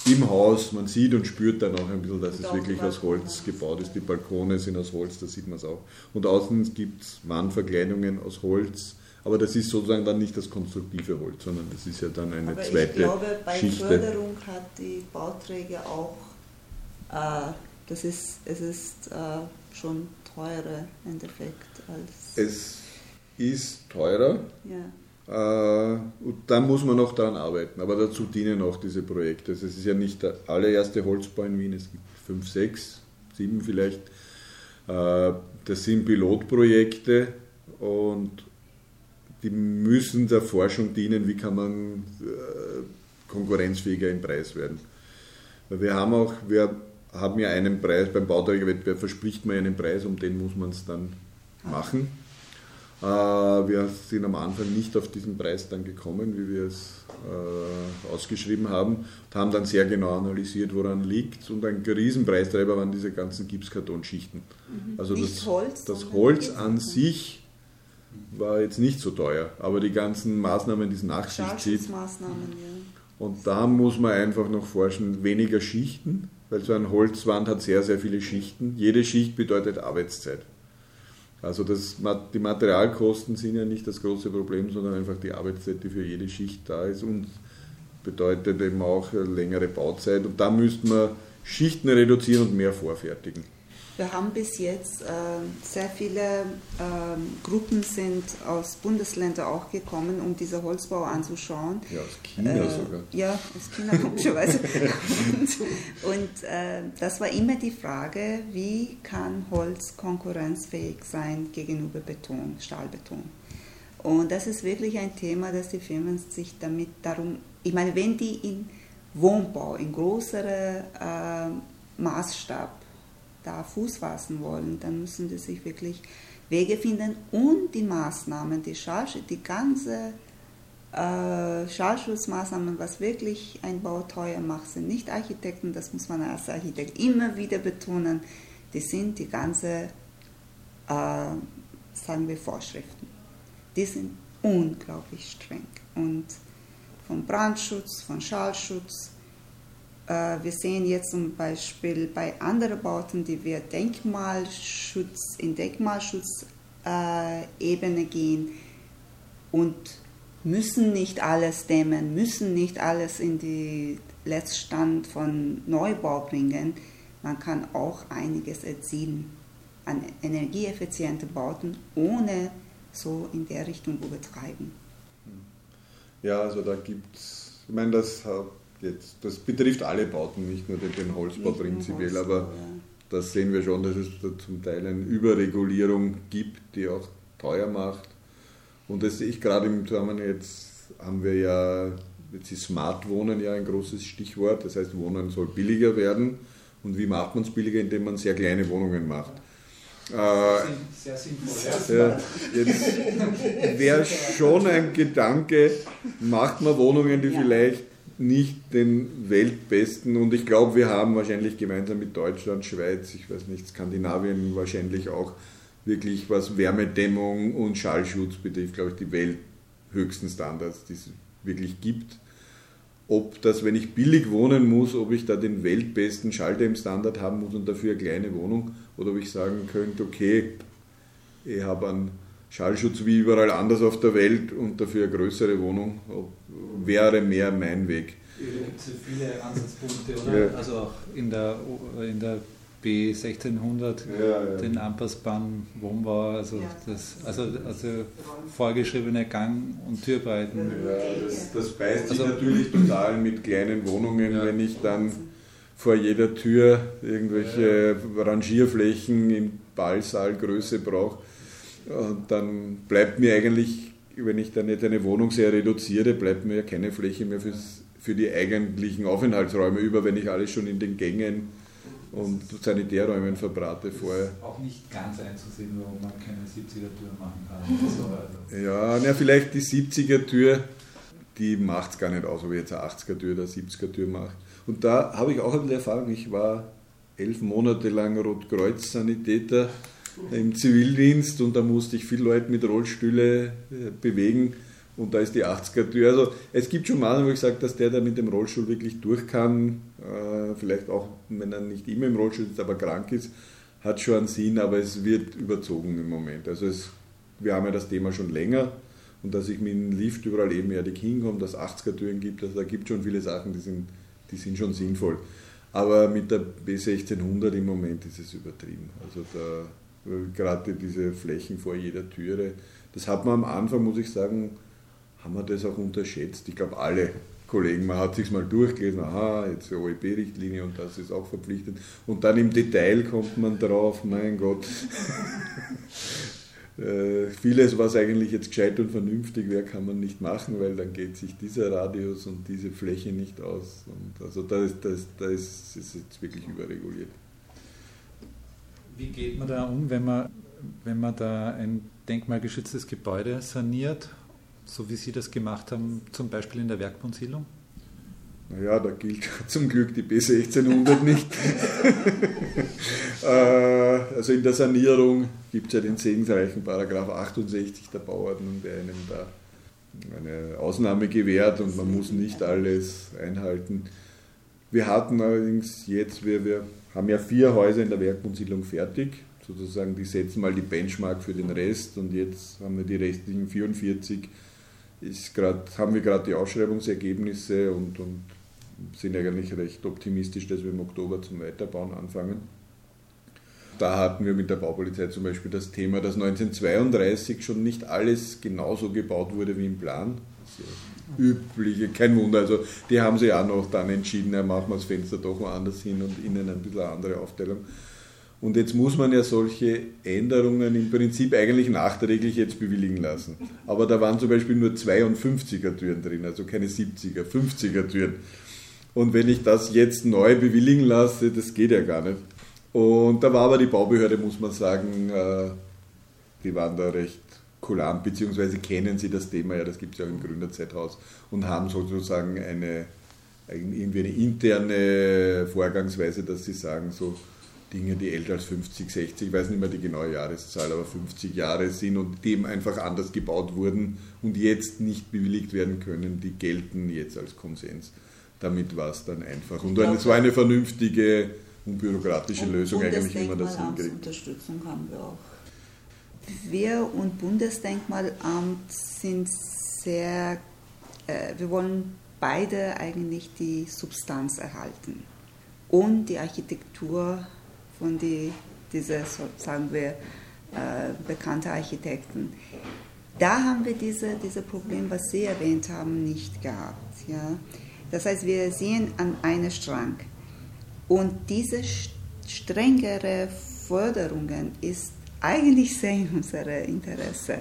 im Haus, man sieht und spürt dann auch ein bisschen, dass es wirklich aus Holz gebaut ist. Die Balkone sind aus Holz, da sieht man es auch. Und außen gibt es Wandverkleidungen aus Holz aber das ist sozusagen dann nicht das konstruktive Holz, sondern das ist ja dann eine Aber zweite ich glaube, bei Schichte. Förderung hat die Bauträger auch, äh, das ist, es ist äh, schon teurer im Endeffekt als... Es ist teurer, ja. Äh, und da muss man noch daran arbeiten. Aber dazu dienen auch diese Projekte. Also es ist ja nicht der allererste Holzbau in Wien, es gibt fünf, sechs, sieben vielleicht. Äh, das sind Pilotprojekte und die müssen der Forschung dienen, wie kann man äh, konkurrenzfähiger im Preis werden. Wir haben auch, wir haben ja einen Preis, beim Bauträgerwettbewerb verspricht man einen Preis, um den muss man es dann machen. Äh, wir sind am Anfang nicht auf diesen Preis dann gekommen, wie wir es äh, ausgeschrieben haben und haben dann sehr genau analysiert, woran liegt. Und ein Riesenpreistreiber waren diese ganzen Gipskartonschichten. Mhm. Also das Holz, das Holz an sich war jetzt nicht so teuer, aber die ganzen Maßnahmen, die es nach sich zieht, ja. und da muss man einfach noch forschen, weniger Schichten, weil so eine Holzwand hat sehr, sehr viele Schichten. Jede Schicht bedeutet Arbeitszeit. Also das, die Materialkosten sind ja nicht das große Problem, sondern einfach die Arbeitszeit, die für jede Schicht da ist und bedeutet eben auch eine längere Bauzeit. Und da müsste man Schichten reduzieren und mehr vorfertigen. Wir haben bis jetzt ähm, sehr viele ähm, Gruppen sind aus Bundesländern auch gekommen, um diese Holzbau anzuschauen. Ja, aus China Äh, sogar. Ja, aus China komischerweise. und und äh, das war immer die Frage, wie kann Holz konkurrenzfähig sein gegenüber Beton, Stahlbeton. Und das ist wirklich ein Thema, dass die Firmen sich damit darum, ich meine, wenn die in Wohnbau, in größere äh, Maßstab da Fuß fassen wollen, dann müssen die sich wirklich Wege finden und die Maßnahmen, die, Schallsch die ganze äh, Schallschutzmaßnahmen, was wirklich ein Bau teuer macht, sind nicht Architekten, das muss man als Architekt immer wieder betonen, die sind die ganze, äh, sagen wir, Vorschriften. Die sind unglaublich streng und von Brandschutz, von Schallschutz, wir sehen jetzt zum Beispiel bei anderen Bauten, die wir Denkmalschutz, in Denkmalschutzebene gehen und müssen nicht alles dämmen, müssen nicht alles in den Letztstand von Neubau bringen. Man kann auch einiges erzielen an energieeffizienten Bauten, ohne so in der Richtung übertreiben. Ja, also da gibt es, ich meine, das, hat jetzt, das betrifft alle Bauten, nicht nur den, den Holzbau Nicht prinzipiell, Holzbau, aber ja. das sehen wir schon, dass es da zum Teil eine Überregulierung gibt, die auch teuer macht. Und das sehe ich gerade im Zusammenhang, jetzt haben wir ja, jetzt ist Smart Wohnen ja ein großes Stichwort, das heißt, Wohnen soll billiger werden. Und wie macht man es billiger? Indem man sehr kleine Wohnungen macht. Äh, Sehr sinnvoll. ja, jetzt wäre schon ein Gedanke, macht man Wohnungen, die Ja. vielleicht nicht den weltbesten und ich glaube, wir haben wahrscheinlich gemeinsam mit Deutschland, Schweiz, ich weiß nicht, Skandinavien wahrscheinlich auch wirklich was Wärmedämmung und Schallschutz betrifft, glaube ich, die welthöchsten Standards, die es wirklich gibt. Ob das, wenn ich billig wohnen muss, ob ich da den weltbesten Schalldämmstandard haben muss und dafür eine kleine Wohnung oder ob ich sagen könnte, okay, ich habe einen Schallschutz wie überall anders auf der Welt und dafür eine größere Wohnung, wäre mehr mein Weg. Da gibt es ja viele Ansatzpunkte, oder? Ja. Also auch in der, in der B1600, Ja, ja. den anpassbaren Wohnbau, also, Ja. das, also, also vorgeschriebene Gang- und Türbreiten. Ja, das, das beißt sich Also- natürlich total mit kleinen Wohnungen, Ja. wenn ich dann vor jeder Tür irgendwelche Rangierflächen in Ballsaalgröße brauche. Und dann bleibt mir eigentlich, wenn ich dann nicht eine Wohnung sehr reduziere, bleibt mir ja keine Fläche mehr fürs, für die eigentlichen Aufenthaltsräume über, wenn ich alles schon in den Gängen und Sanitärräumen verbrate vorher. Auch nicht ganz einzusehen, warum man keine 70er-Tür machen kann. So, also. Ja, na, vielleicht die 70er-Tür, die macht es gar nicht aus, ob ich jetzt eine 80er-Tür oder eine 70er-Tür mache. Und da habe ich auch eine Erfahrung. Ich war elf Monate lang Rotkreuz-Sanitäter im Zivildienst und da musste ich viele Leute mit Rollstühle äh, bewegen und da ist die 80er-Tür. Also es gibt schon Mal, wo ich sage, dass der, der mit dem Rollstuhl wirklich durch kann, äh, vielleicht auch, wenn er nicht immer im Rollstuhl ist, aber krank ist, hat schon einen Sinn, aber es wird überzogen im Moment. Also es, wir haben ja das Thema schon länger und dass ich mit dem Lift überall ebenerdig hinkomme, dass es 80er-Türen gibt, also da gibt es schon viele Sachen, die sind, die sind schon sinnvoll. Aber mit der B1600 im Moment ist es übertrieben. Also da gerade diese Flächen vor jeder Türe, das hat man am Anfang, muss ich sagen, haben wir das auch unterschätzt. Ich glaube, alle Kollegen, man hat sich mal durchgelesen, aha, jetzt die OEB-Richtlinie und das ist auch verpflichtend. Und dann im Detail kommt man drauf, mein Gott, äh, vieles, was eigentlich jetzt gescheit und vernünftig wäre, kann man nicht machen, weil dann geht sich dieser Radius und diese Fläche nicht aus. Und also da ist, da ist, da ist, ist jetzt wirklich überreguliert. Wie geht man da um, wenn man, wenn man da ein denkmalgeschütztes Gebäude saniert so wie Sie das gemacht haben, zum Beispiel in der Werkbundsiedlung? Naja, da gilt zum Glück die B1600 nicht. Äh, also in der Sanierung gibt es ja den segensreichen Paragraph 68 der Bauordnung, der einem da eine Ausnahme gewährt und man muss nicht alles einhalten. Wir hatten allerdings jetzt, wir, wir haben ja vier Häuser in der Werkbundsiedlung fertig, sozusagen, die setzen mal die Benchmark für den Rest und jetzt haben wir die restlichen 44 ist grad, haben wir gerade die Ausschreibungsergebnisse und, und sind eigentlich recht optimistisch, dass wir im Oktober zum Weiterbauen anfangen. Da hatten wir mit der Baupolizei zum Beispiel das Thema, dass 1932 schon nicht alles genauso gebaut wurde wie im Plan. Übliche, kein Wunder. Also die haben sich auch noch dann entschieden, ja, machen wir das Fenster doch woanders hin und innen ein bisschen eine andere Aufteilung. Und jetzt muss man ja solche Änderungen im Prinzip eigentlich nachträglich jetzt bewilligen lassen. Aber da waren zum Beispiel nur 52er Türen drin, also keine 70er, 50er Türen. Und wenn ich das jetzt neu bewilligen lasse, das geht ja gar nicht. Und da war aber die Baubehörde, muss man sagen, äh, die waren da recht kulant, beziehungsweise kennen sie das Thema, ja, das gibt es ja auch im Gründerzeithaus, und haben sozusagen eine, irgendwie eine interne Vorgangsweise, dass sie sagen, so, Dinge, die älter als 50, 60, ich weiß nicht mehr die genaue Jahreszahl, aber 50 Jahre sind und dem einfach anders gebaut wurden und jetzt nicht bewilligt werden können, die gelten jetzt als Konsens. Damit war es dann einfach. Und es war eine vernünftige, unbürokratische und Lösung eigentlich, wie man das hinkriegt. Unterstützung haben wir auch. Wir und Bundesdenkmalamt sind sehr, äh, wir wollen beide eigentlich die Substanz erhalten und die Architektur von die, diese, sagen wir, äh, bekannte Architekten. Da haben wir diese, diese Problem, was Sie erwähnt haben, nicht gehabt. Ja? Das heißt, wir sehen an einem Strang. Und diese strengere Forderungen ist eigentlich sehr in unserem Interesse,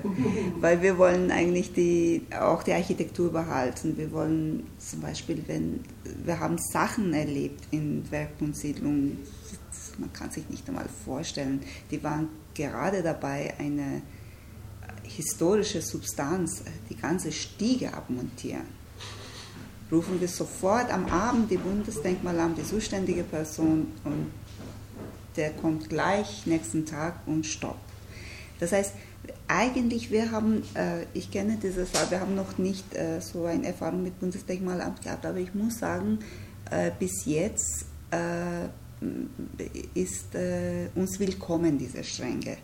weil wir wollen eigentlich die, auch die Architektur behalten. Wir wollen zum Beispiel, wenn wir haben Sachen erlebt in Werk und Siedlung, man kann sich nicht einmal vorstellen. Die waren gerade dabei, eine historische Substanz, die ganze Stiege abmontieren. Rufen wir sofort am Abend die Bundesdenkmalamt, die zuständige Person und der kommt gleich nächsten Tag und stoppt. Das heißt, eigentlich, wir haben, äh, ich kenne dieses, wir haben noch nicht äh, so eine Erfahrung mit Bundesdenkmalamt gehabt, aber ich muss sagen, äh, bis jetzt äh, ist äh, uns willkommen, diese Strenge.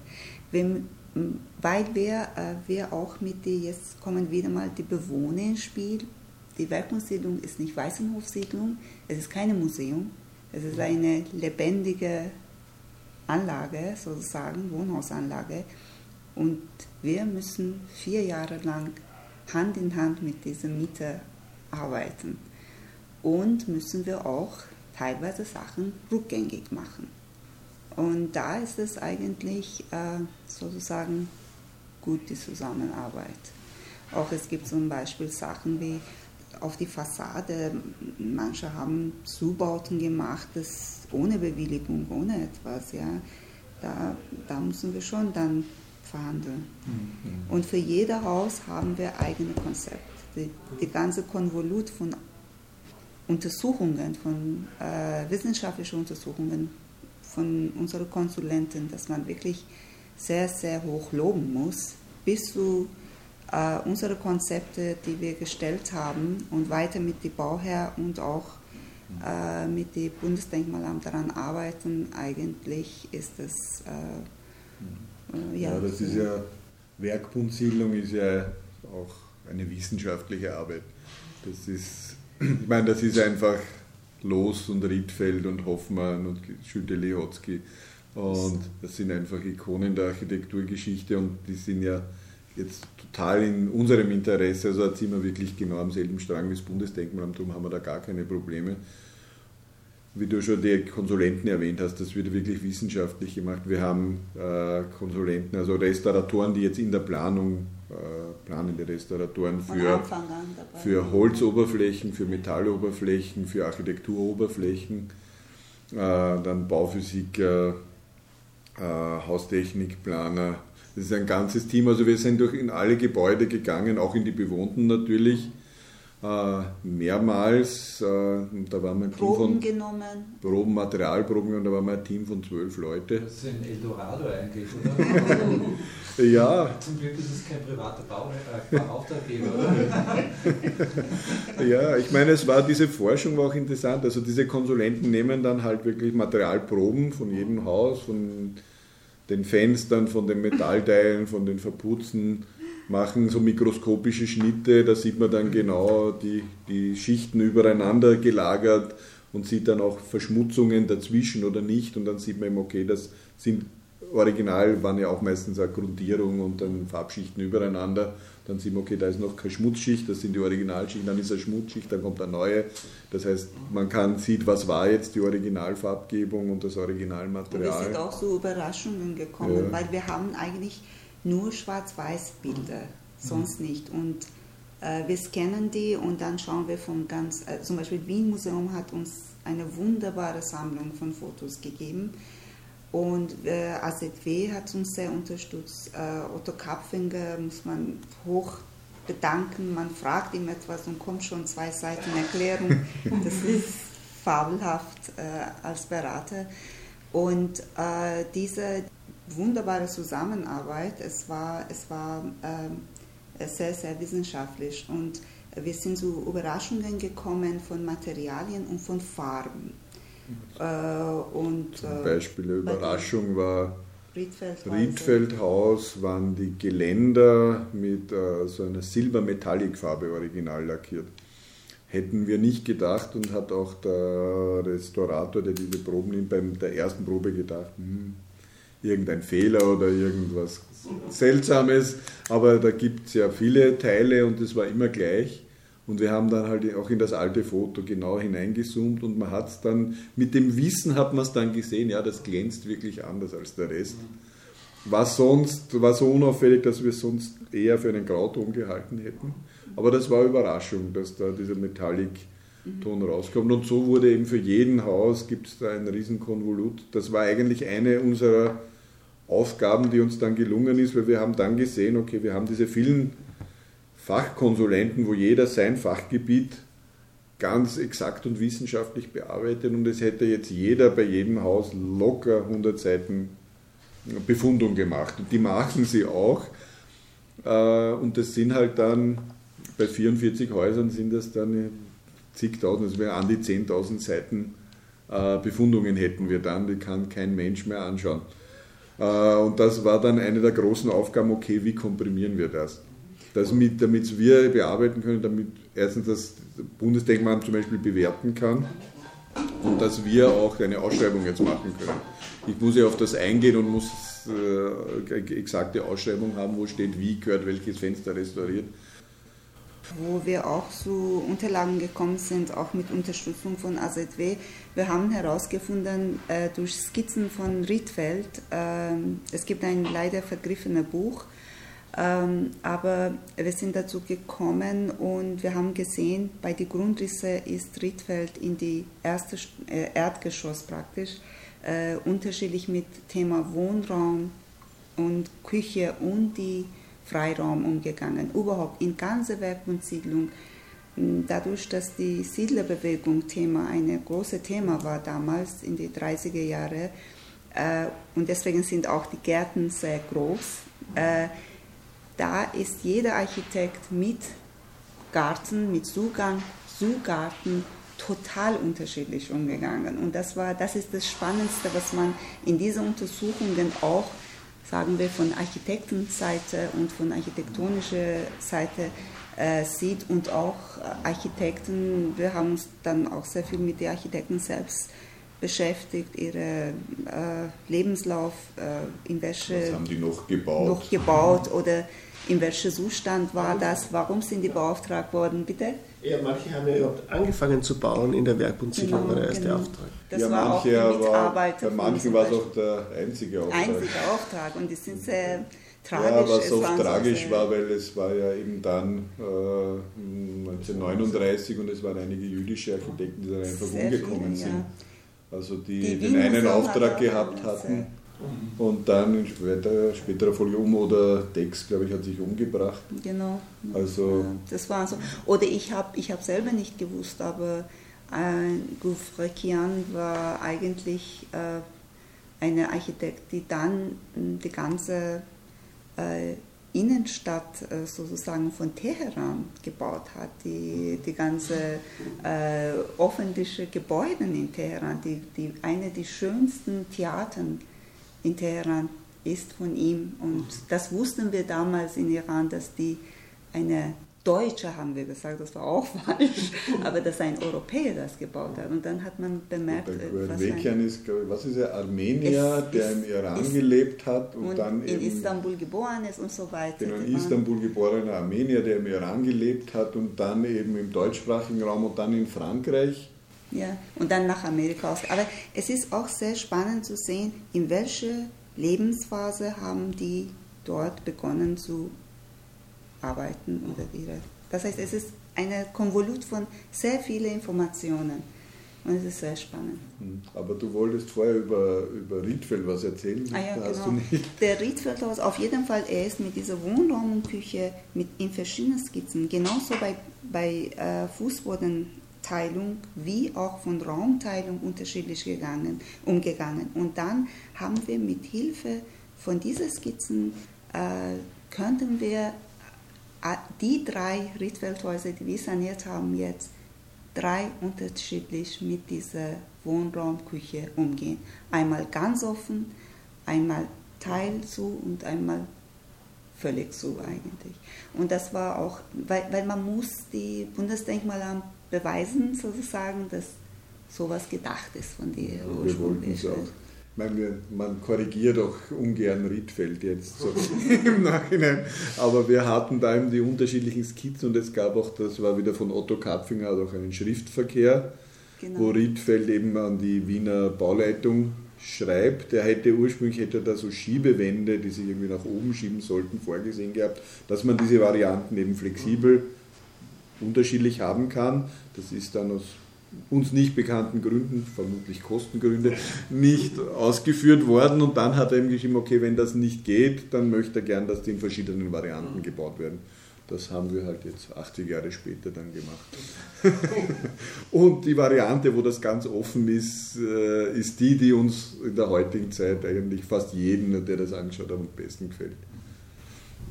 Wenn, weil wir, äh, wir auch mit die, jetzt kommen wieder mal die Bewohner ins Spiel. Die Werkmutsiedlung ist nicht Weißenhofsiedlung, es ist kein Museum, es ist eine lebendige Anlage, sozusagen, Wohnhausanlage. Und wir müssen vier Jahre lang Hand in Hand mit diesem Mieter arbeiten. Und müssen wir auch teilweise Sachen rückgängig machen. Und da ist es eigentlich äh, sozusagen gut, die Zusammenarbeit. Auch es gibt zum Beispiel Sachen wie auf die Fassade, manche haben Zubauten gemacht, das ohne Bewilligung, ohne etwas. Ja. Da, da müssen wir schon dann verhandeln. Mhm. Und für jedes Haus haben wir eigene Konzepte. Die, die ganze Konvolut von Untersuchungen, von äh, wissenschaftlichen Untersuchungen von unseren Konsulenten, dass man wirklich sehr, sehr hoch loben muss, bis zu äh, unsere Konzepte, die wir gestellt haben und weiter mit dem Bauherr und auch äh, mit dem Bundesdenkmalamt daran arbeiten. Eigentlich ist das äh, äh, ja. ja. das ist ja Werkbundsiedlung ist ja auch eine wissenschaftliche Arbeit. Das ist ich meine, das ist einfach Los und Riedfeld und Hoffmann und Schütte-Lehotzky. Und das sind einfach Ikonen der Architekturgeschichte und die sind ja jetzt total in unserem Interesse. Also da ziehen wir wirklich genau am selben Strang wie das Bundesdenkmalamt, darum haben wir da gar keine Probleme. Wie du schon die Konsulenten erwähnt hast, das wird wirklich wissenschaftlich gemacht. Wir haben äh, Konsulenten, also Restauratoren, die jetzt in der Planung, äh, planende Restauratoren für, für Holzoberflächen, für Metalloberflächen, für Architekturoberflächen, äh, dann Bauphysik, äh, äh, Haustechnikplaner, das ist ein ganzes Team. Also wir sind durch in alle Gebäude gegangen, auch in die bewohnten natürlich. Äh, mehrmals. Äh, da waren wir ein Proben Team von genommen. Proben, Materialproben und da waren wir ein Team von zwölf Leute. Das ist ein Eldorado eigentlich, oder? ja. Zum Glück ist es kein privater Bau, äh, Auftraggeber, oder? ja, ich meine, es war diese Forschung war auch interessant. Also diese Konsulenten nehmen dann halt wirklich Materialproben von jedem Haus, von den Fenstern, von den Metallteilen, von den Verputzen, machen so mikroskopische Schnitte, da sieht man dann genau die, die Schichten übereinander gelagert und sieht dann auch Verschmutzungen dazwischen oder nicht. Und dann sieht man eben, okay, das sind original, waren ja auch meistens eine Grundierung und dann Farbschichten übereinander dann sieht man, okay, da ist noch keine Schmutzschicht, das sind die Originalschichten, dann ist eine Schmutzschicht, dann kommt eine neue. Das heißt, man kann sieht, was war jetzt die Originalfarbgebung und das Originalmaterial. Und wir sind auch so Überraschungen gekommen, ja. weil wir haben eigentlich nur Schwarz-Weiß-Bilder, sonst mhm. nicht. Und äh, wir scannen die und dann schauen wir von ganz, äh, zum Beispiel Wien Museum hat uns eine wunderbare Sammlung von Fotos gegeben und äh, AZW hat uns sehr unterstützt. Äh, Otto Kapfinger muss man hoch bedanken. Man fragt ihm etwas und kommt schon zwei Seiten Erklärung. Das ist fabelhaft äh, als Berater. Und äh, diese wunderbare Zusammenarbeit, es war, es war äh, sehr, sehr wissenschaftlich. Und wir sind zu Überraschungen gekommen von Materialien und von Farben. Äh, und, Zum äh, Beispiel eine Überraschung war Riedfeldhaus, waren die Geländer mit äh, so einer Silber-Metallic-Farbe original lackiert. Hätten wir nicht gedacht und hat auch der Restaurator, der diese Proben nimmt, bei der ersten Probe gedacht, hm, irgendein Fehler oder irgendwas Seltsames, aber da gibt es ja viele Teile und es war immer gleich. Und wir haben dann halt auch in das alte Foto genau hineingezoomt und man hat es dann, mit dem Wissen hat man es dann gesehen, ja, das glänzt wirklich anders als der Rest. War sonst, war so unauffällig, dass wir es sonst eher für einen Grauton gehalten hätten. Aber das war Überraschung, dass da dieser Metallic-Ton rauskommt. Und so wurde eben für jeden Haus, gibt es da ein Riesenkonvolut. Das war eigentlich eine unserer Aufgaben, die uns dann gelungen ist, weil wir haben dann gesehen, okay, wir haben diese vielen Fachkonsulenten, wo jeder sein Fachgebiet ganz exakt und wissenschaftlich bearbeitet und es hätte jetzt jeder bei jedem Haus locker 100 Seiten Befundung gemacht. Und die machen sie auch. Äh, und das sind halt dann, bei 44 Häusern sind das dann zigtausend, also an die 10.000 Seiten äh, Befundungen hätten wir dann, die kann kein Mensch mehr anschauen. Äh, und das war dann eine der großen Aufgaben, okay, wie komprimieren wir das? Damit wir bearbeiten können, damit erstens das Bundesdenkmalamt zum Beispiel bewerten kann und dass wir auch eine Ausschreibung jetzt machen können. Ich muss ja auf das eingehen und muss äh, exakte Ausschreibung haben, wo steht, wie gehört welches Fenster restauriert. Wo wir auch zu Unterlagen gekommen sind, auch mit Unterstützung von AZW. Wir haben herausgefunden äh, durch Skizzen von Riedfeld, äh, es gibt ein leider vergriffenes Buch, aber wir sind dazu gekommen und wir haben gesehen, bei den Grundrissen ist Riedfeld in die erste äh, Erdgeschoss praktisch äh, unterschiedlich mit Thema Wohnraum und Küche und die Freiraum umgegangen. Überhaupt in ganzer Werkbundsiedlung. Dadurch, dass die Siedlerbewegung Thema ein großes Thema war damals in den 30er Jahren äh, und deswegen sind auch die Gärten sehr groß. Äh, da ist jeder Architekt mit Garten, mit Zugang zu Garten total unterschiedlich umgegangen. Und das, war, das ist das Spannendste, was man in diesen Untersuchungen auch, sagen wir, von Architektenseite und von architektonischer Seite äh, sieht und auch Architekten, wir haben uns dann auch sehr viel mit den Architekten selbst beschäftigt, ihren äh, Lebenslauf, äh, in welche Was haben die noch gebaut? noch gebaut oder in welchem Zustand war das, warum sind die beauftragt worden, bitte? Ja, manche haben ja überhaupt angefangen zu bauen in der Werkbundsiedlung, Genau, war der erste genau. Auftrag. Das ja, war auch manche, die Mitarbeiter bei von manchen war es auch der einzige Auftrag. einziger Auftrag und die sind sehr tragisch. Ja, was auch so tragisch sehr- war, weil es war ja eben dann äh, 1939 und es waren einige jüdische Architekten, die dann einfach umgekommen viele, sind. ja. Also die, Die den einen Auftrag gehabt hatten und dann in später, späterer Folge um oder Dex, glaube ich, hat sich umgebracht. Genau. Also- das war so. Oder ich habe ich hab selber nicht gewusst, aber äh, Gouffre-Kian war eigentlich äh, eine Architekt, die dann mh, die ganze äh, Innenstadt äh, sozusagen von Teheran gebaut hat, die, die ganze äh, öffentliche Gebäude in Teheran, die, die eine der schönsten Theatern in Teheran ist von ihm. Und das wussten wir damals in Iran, dass die eine Deutsche, haben wir gesagt, das war auch falsch, aber dass ein Europäer das gebaut hat. Und dann hat man bemerkt, äh, was ein, ist, ich, was ist er, Armenier, Es der ist- im Iran ist- gelebt hat und, und dann in eben Istanbul geboren ist und so weiter. Genau, in Istanbul geborener Armenier, der im Iran gelebt hat und dann eben im deutschsprachigen Raum und dann in Frankreich. Ja, und dann nach Amerika aus. Aber es ist auch sehr spannend zu sehen, in welcher Lebensphase haben die dort begonnen zu arbeiten oder ihre. Das heißt, es ist eine Konvolut von sehr vielen Informationen und es ist sehr spannend. Hm, Aber du wolltest vorher über, über Riedfeld was erzählen. Ah ja, Hast genau. du nicht? Der Riedfeldhaus, auf jeden Fall, er ist mit dieser Wohnraumküche mit, in verschiedenen Skizzen, genauso bei, bei äh, Fußbodenteilung wie auch von Raumteilung unterschiedlich gegangen, umgegangen. Und dann haben wir mit Hilfe von diesen Skizzen, äh, könnten wir die drei Riedfeldhäuser, die wir saniert haben jetzt, drei unterschiedlich mit dieser Wohnraumküche umgehen. Einmal ganz offen, einmal Teil zu und einmal völlig zu eigentlich. Und das war auch, weil, weil man muss die Bundesdenkmalamt beweisen sozusagen, dass sowas gedacht ist von der es ursprünglichen. Man korrigiert auch ungern Riedfeld jetzt so im Nachhinein, aber wir hatten da eben die unterschiedlichen Skizzen und es gab auch, das war wieder von Otto Kapfinger, auch einen Schriftverkehr, Genau. wo Riedfeld eben an die Wiener Bauleitung schreibt. Der hätte ursprünglich hätte da so Schiebewände, die sich irgendwie nach oben schieben sollten, vorgesehen gehabt, dass man diese Varianten eben flexibel unterschiedlich haben kann. Das ist dann aus uns nicht bekannten Gründen, vermutlich Kostengründe, nicht ausgeführt worden. Und dann hat er eben geschrieben, okay, wenn das nicht geht, dann möchte er gern, dass die in verschiedenen Varianten gebaut werden. Das haben wir halt jetzt 80 Jahre später dann gemacht. Und die Variante, wo das ganz offen ist, äh, ist die, die uns in der heutigen Zeit eigentlich fast jeden, der das angeschaut hat, am besten gefällt.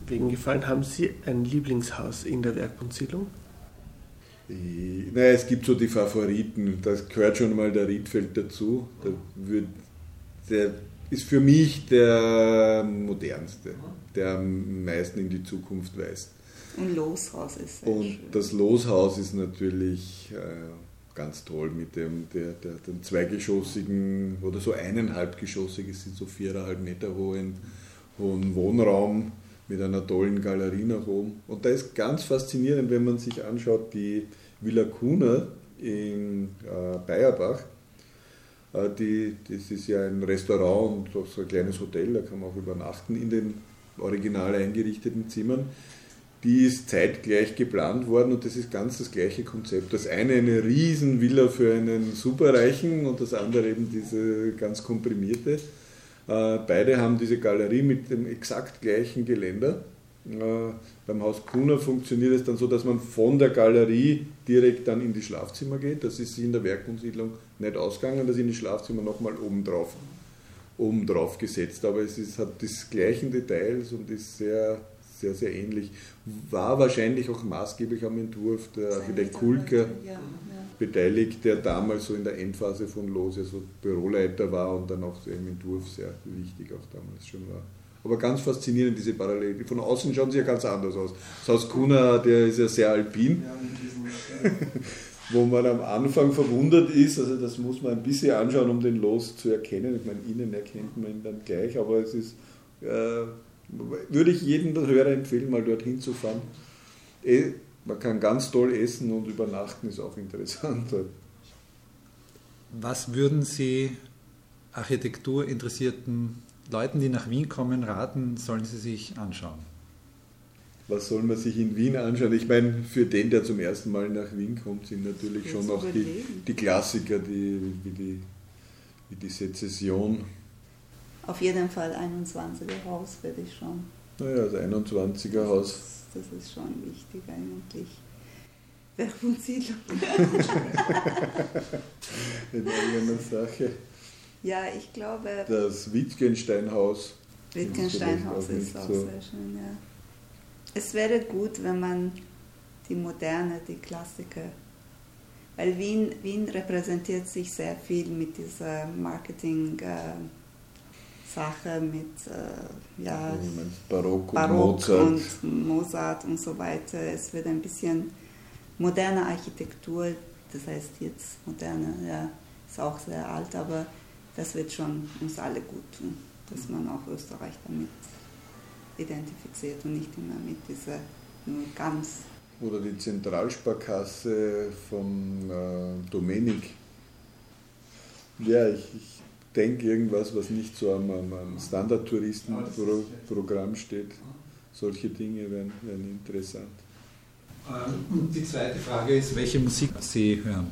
Wegen gefallen, haben Sie ein Lieblingshaus in der Werkbundsiedlung? Naja, es gibt so die Favoriten, das gehört schon mal der Riedfeld dazu. Der, wird, der ist für mich der modernste, der am meisten in die Zukunft weist. Und Loshaus ist Und schön. das Loshaus ist natürlich äh, ganz toll mit dem, der, der, dem zweigeschossigen oder so eineinhalbgeschossig, es sind so viereinhalb Meter hohen, hohen Wohnraum mit einer tollen Galerie nach oben. Und da ist ganz faszinierend, wenn man sich anschaut, die Villa Kuna in äh, Bayerbach. Äh, die, das ist ja ein Restaurant und auch so ein kleines Hotel, da kann man auch übernachten in den original eingerichteten Zimmern die ist zeitgleich geplant worden und das ist ganz das gleiche Konzept. Das eine eine Riesenvilla für einen Superreichen und das andere eben diese ganz komprimierte. Äh, Beide haben diese Galerie mit dem exakt gleichen Geländer. Äh, Beim Haus Kuhner funktioniert es dann so, dass man von der Galerie direkt dann in die Schlafzimmer geht. Das ist in der Werkunsiedlung nicht ausgegangen, das in die Schlafzimmer nochmal oben drauf, oben drauf gesetzt. Aber es ist, hat die gleichen Details und ist sehr, sehr, sehr ähnlich. War wahrscheinlich auch maßgeblich am Entwurf der Architekt Kulke Ja, ja. Beteiligt, der damals so in der Endphase von Los ja so Büroleiter war und dann auch im Entwurf sehr wichtig auch damals schon war. Aber ganz faszinierend, diese Parallele. Von außen schauen sie ja ganz anders aus. Das Haus Kuna, der ist ja sehr alpin. wo man am Anfang verwundert ist. Also das muss man ein bisschen anschauen, um den Los zu erkennen. Ich meine, innen erkennt man ihn dann gleich, aber es ist, äh, würde ich jedem Hörer empfehlen, mal dorthin zu fahren. Man kann ganz toll essen und übernachten ist auch interessant. Was würden Sie architekturinteressierten Leuten, die nach Wien kommen, raten, sollen sie sich anschauen? Was soll man sich in Wien anschauen? Ich meine, für den, der zum ersten Mal nach Wien kommt, sind natürlich schon noch die, die, Klassiker, die, wie, die, wie die Sezession. Auf jeden Fall 21er Haus werde ich schon. Naja, das 21er Haus. Das, das ist schon wichtig eigentlich. Werfunsiedlung. in irgendeiner Sache. Ja, ich glaube. Das Wittgensteinhaus. Wittgensteinhaus ist, auch so. sehr schön, ja. Es wäre gut, wenn man die Moderne, die Klassiker, weil Wien, Wien repräsentiert sich sehr viel mit dieser Marketing-Sache, äh, mit äh, ja, Barock, und, Barock Mozart. und Mozart und so weiter. Es wird ein bisschen moderne Architektur, das heißt jetzt moderne, ja, ist auch sehr alt, aber das wird schon uns alle gut tun, dass man auch Österreich damit identifiziert und nicht immer mit dieser nur ganz. Oder die Zentralsparkasse von äh, Domenik. Ja, ich, ich denke irgendwas, was nicht so am, am Standard-Touristenprogramm steht. Solche Dinge wären, wären interessant. Ähm, und die zweite Frage ist, welche Musik Sie hören?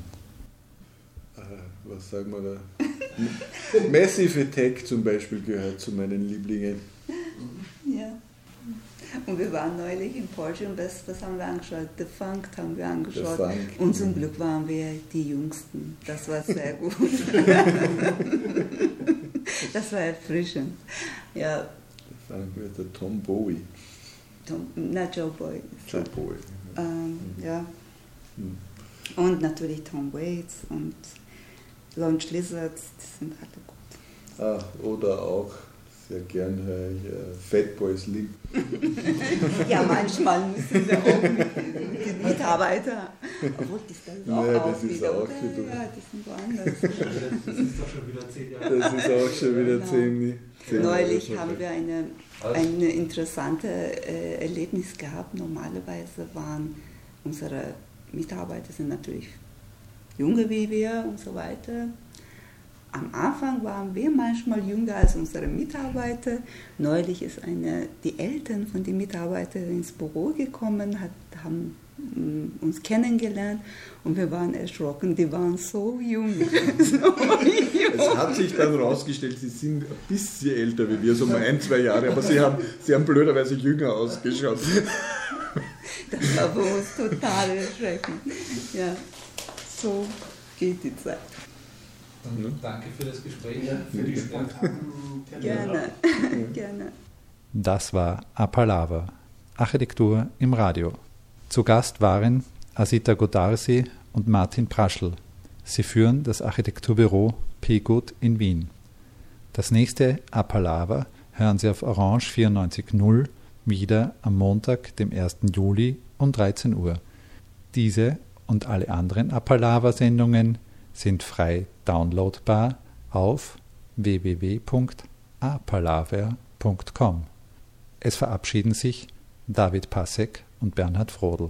Äh, was sagen wir da? Massive Attack zum Beispiel gehört zu meinen Lieblingen. Ja. Und wir waren neulich in Porsche und was, was haben wir angeschaut? The Funk haben wir angeschaut. Und zum Glück waren wir die Jüngsten. Das war sehr gut. das war erfrischend. Ja. The Funk mit der Tom Bowie. Tom, na, Joe Boy. Joe Boy. Ähm, ja. Hm. Und natürlich Tom Waits und Launch Lizards, die sind alle gut. Ah, oder auch sehr gern höre ich äh, Fatboy Slim. ja, manchmal müssen wir auch mit, den Mitarbeitern. Obwohl, die sind auch, das ist wieder, auch wieder, ja, die sind woanders. Das ist doch schon wieder zehn Jahre. Das ist auch schon wieder genau. zehn, zehn Neulich Jahre. haben wir eine, ein interessantes äh, Erlebnis gehabt. Normalerweise waren unsere Mitarbeiter sind natürlich jünger wie wir und so weiter. Am Anfang waren wir manchmal jünger als unsere Mitarbeiter. Neulich ist eine, die Eltern von den Mitarbeitern ins Büro gekommen, hat, haben mm, uns kennengelernt und wir waren erschrocken, die waren so jung. so jung. Es hat sich dann herausgestellt, sie sind ein bisschen älter wie wir, so um ein, zwei Jahre, aber sie haben, sie haben blöderweise jünger ausgeschaut. Das war für uns total erschreckend. Ja so geht die Zeit. Dann danke für das Gespräch, ja, für die spontanen Gerne, gerne. Das war Apalava, Architektur im Radio. Zu Gast waren Asita Godarsi und Martin Praschl. Sie führen das Architekturbüro P-Gut in Wien. Das nächste Apalava hören Sie auf Orange 94.0 wieder am Montag, dem 1. Juli um 13 Uhr. Diese und alle anderen Apalava-Sendungen sind frei downloadbar auf www.apalaver.com. Es verabschieden sich David Passek und Bernhard Frodel.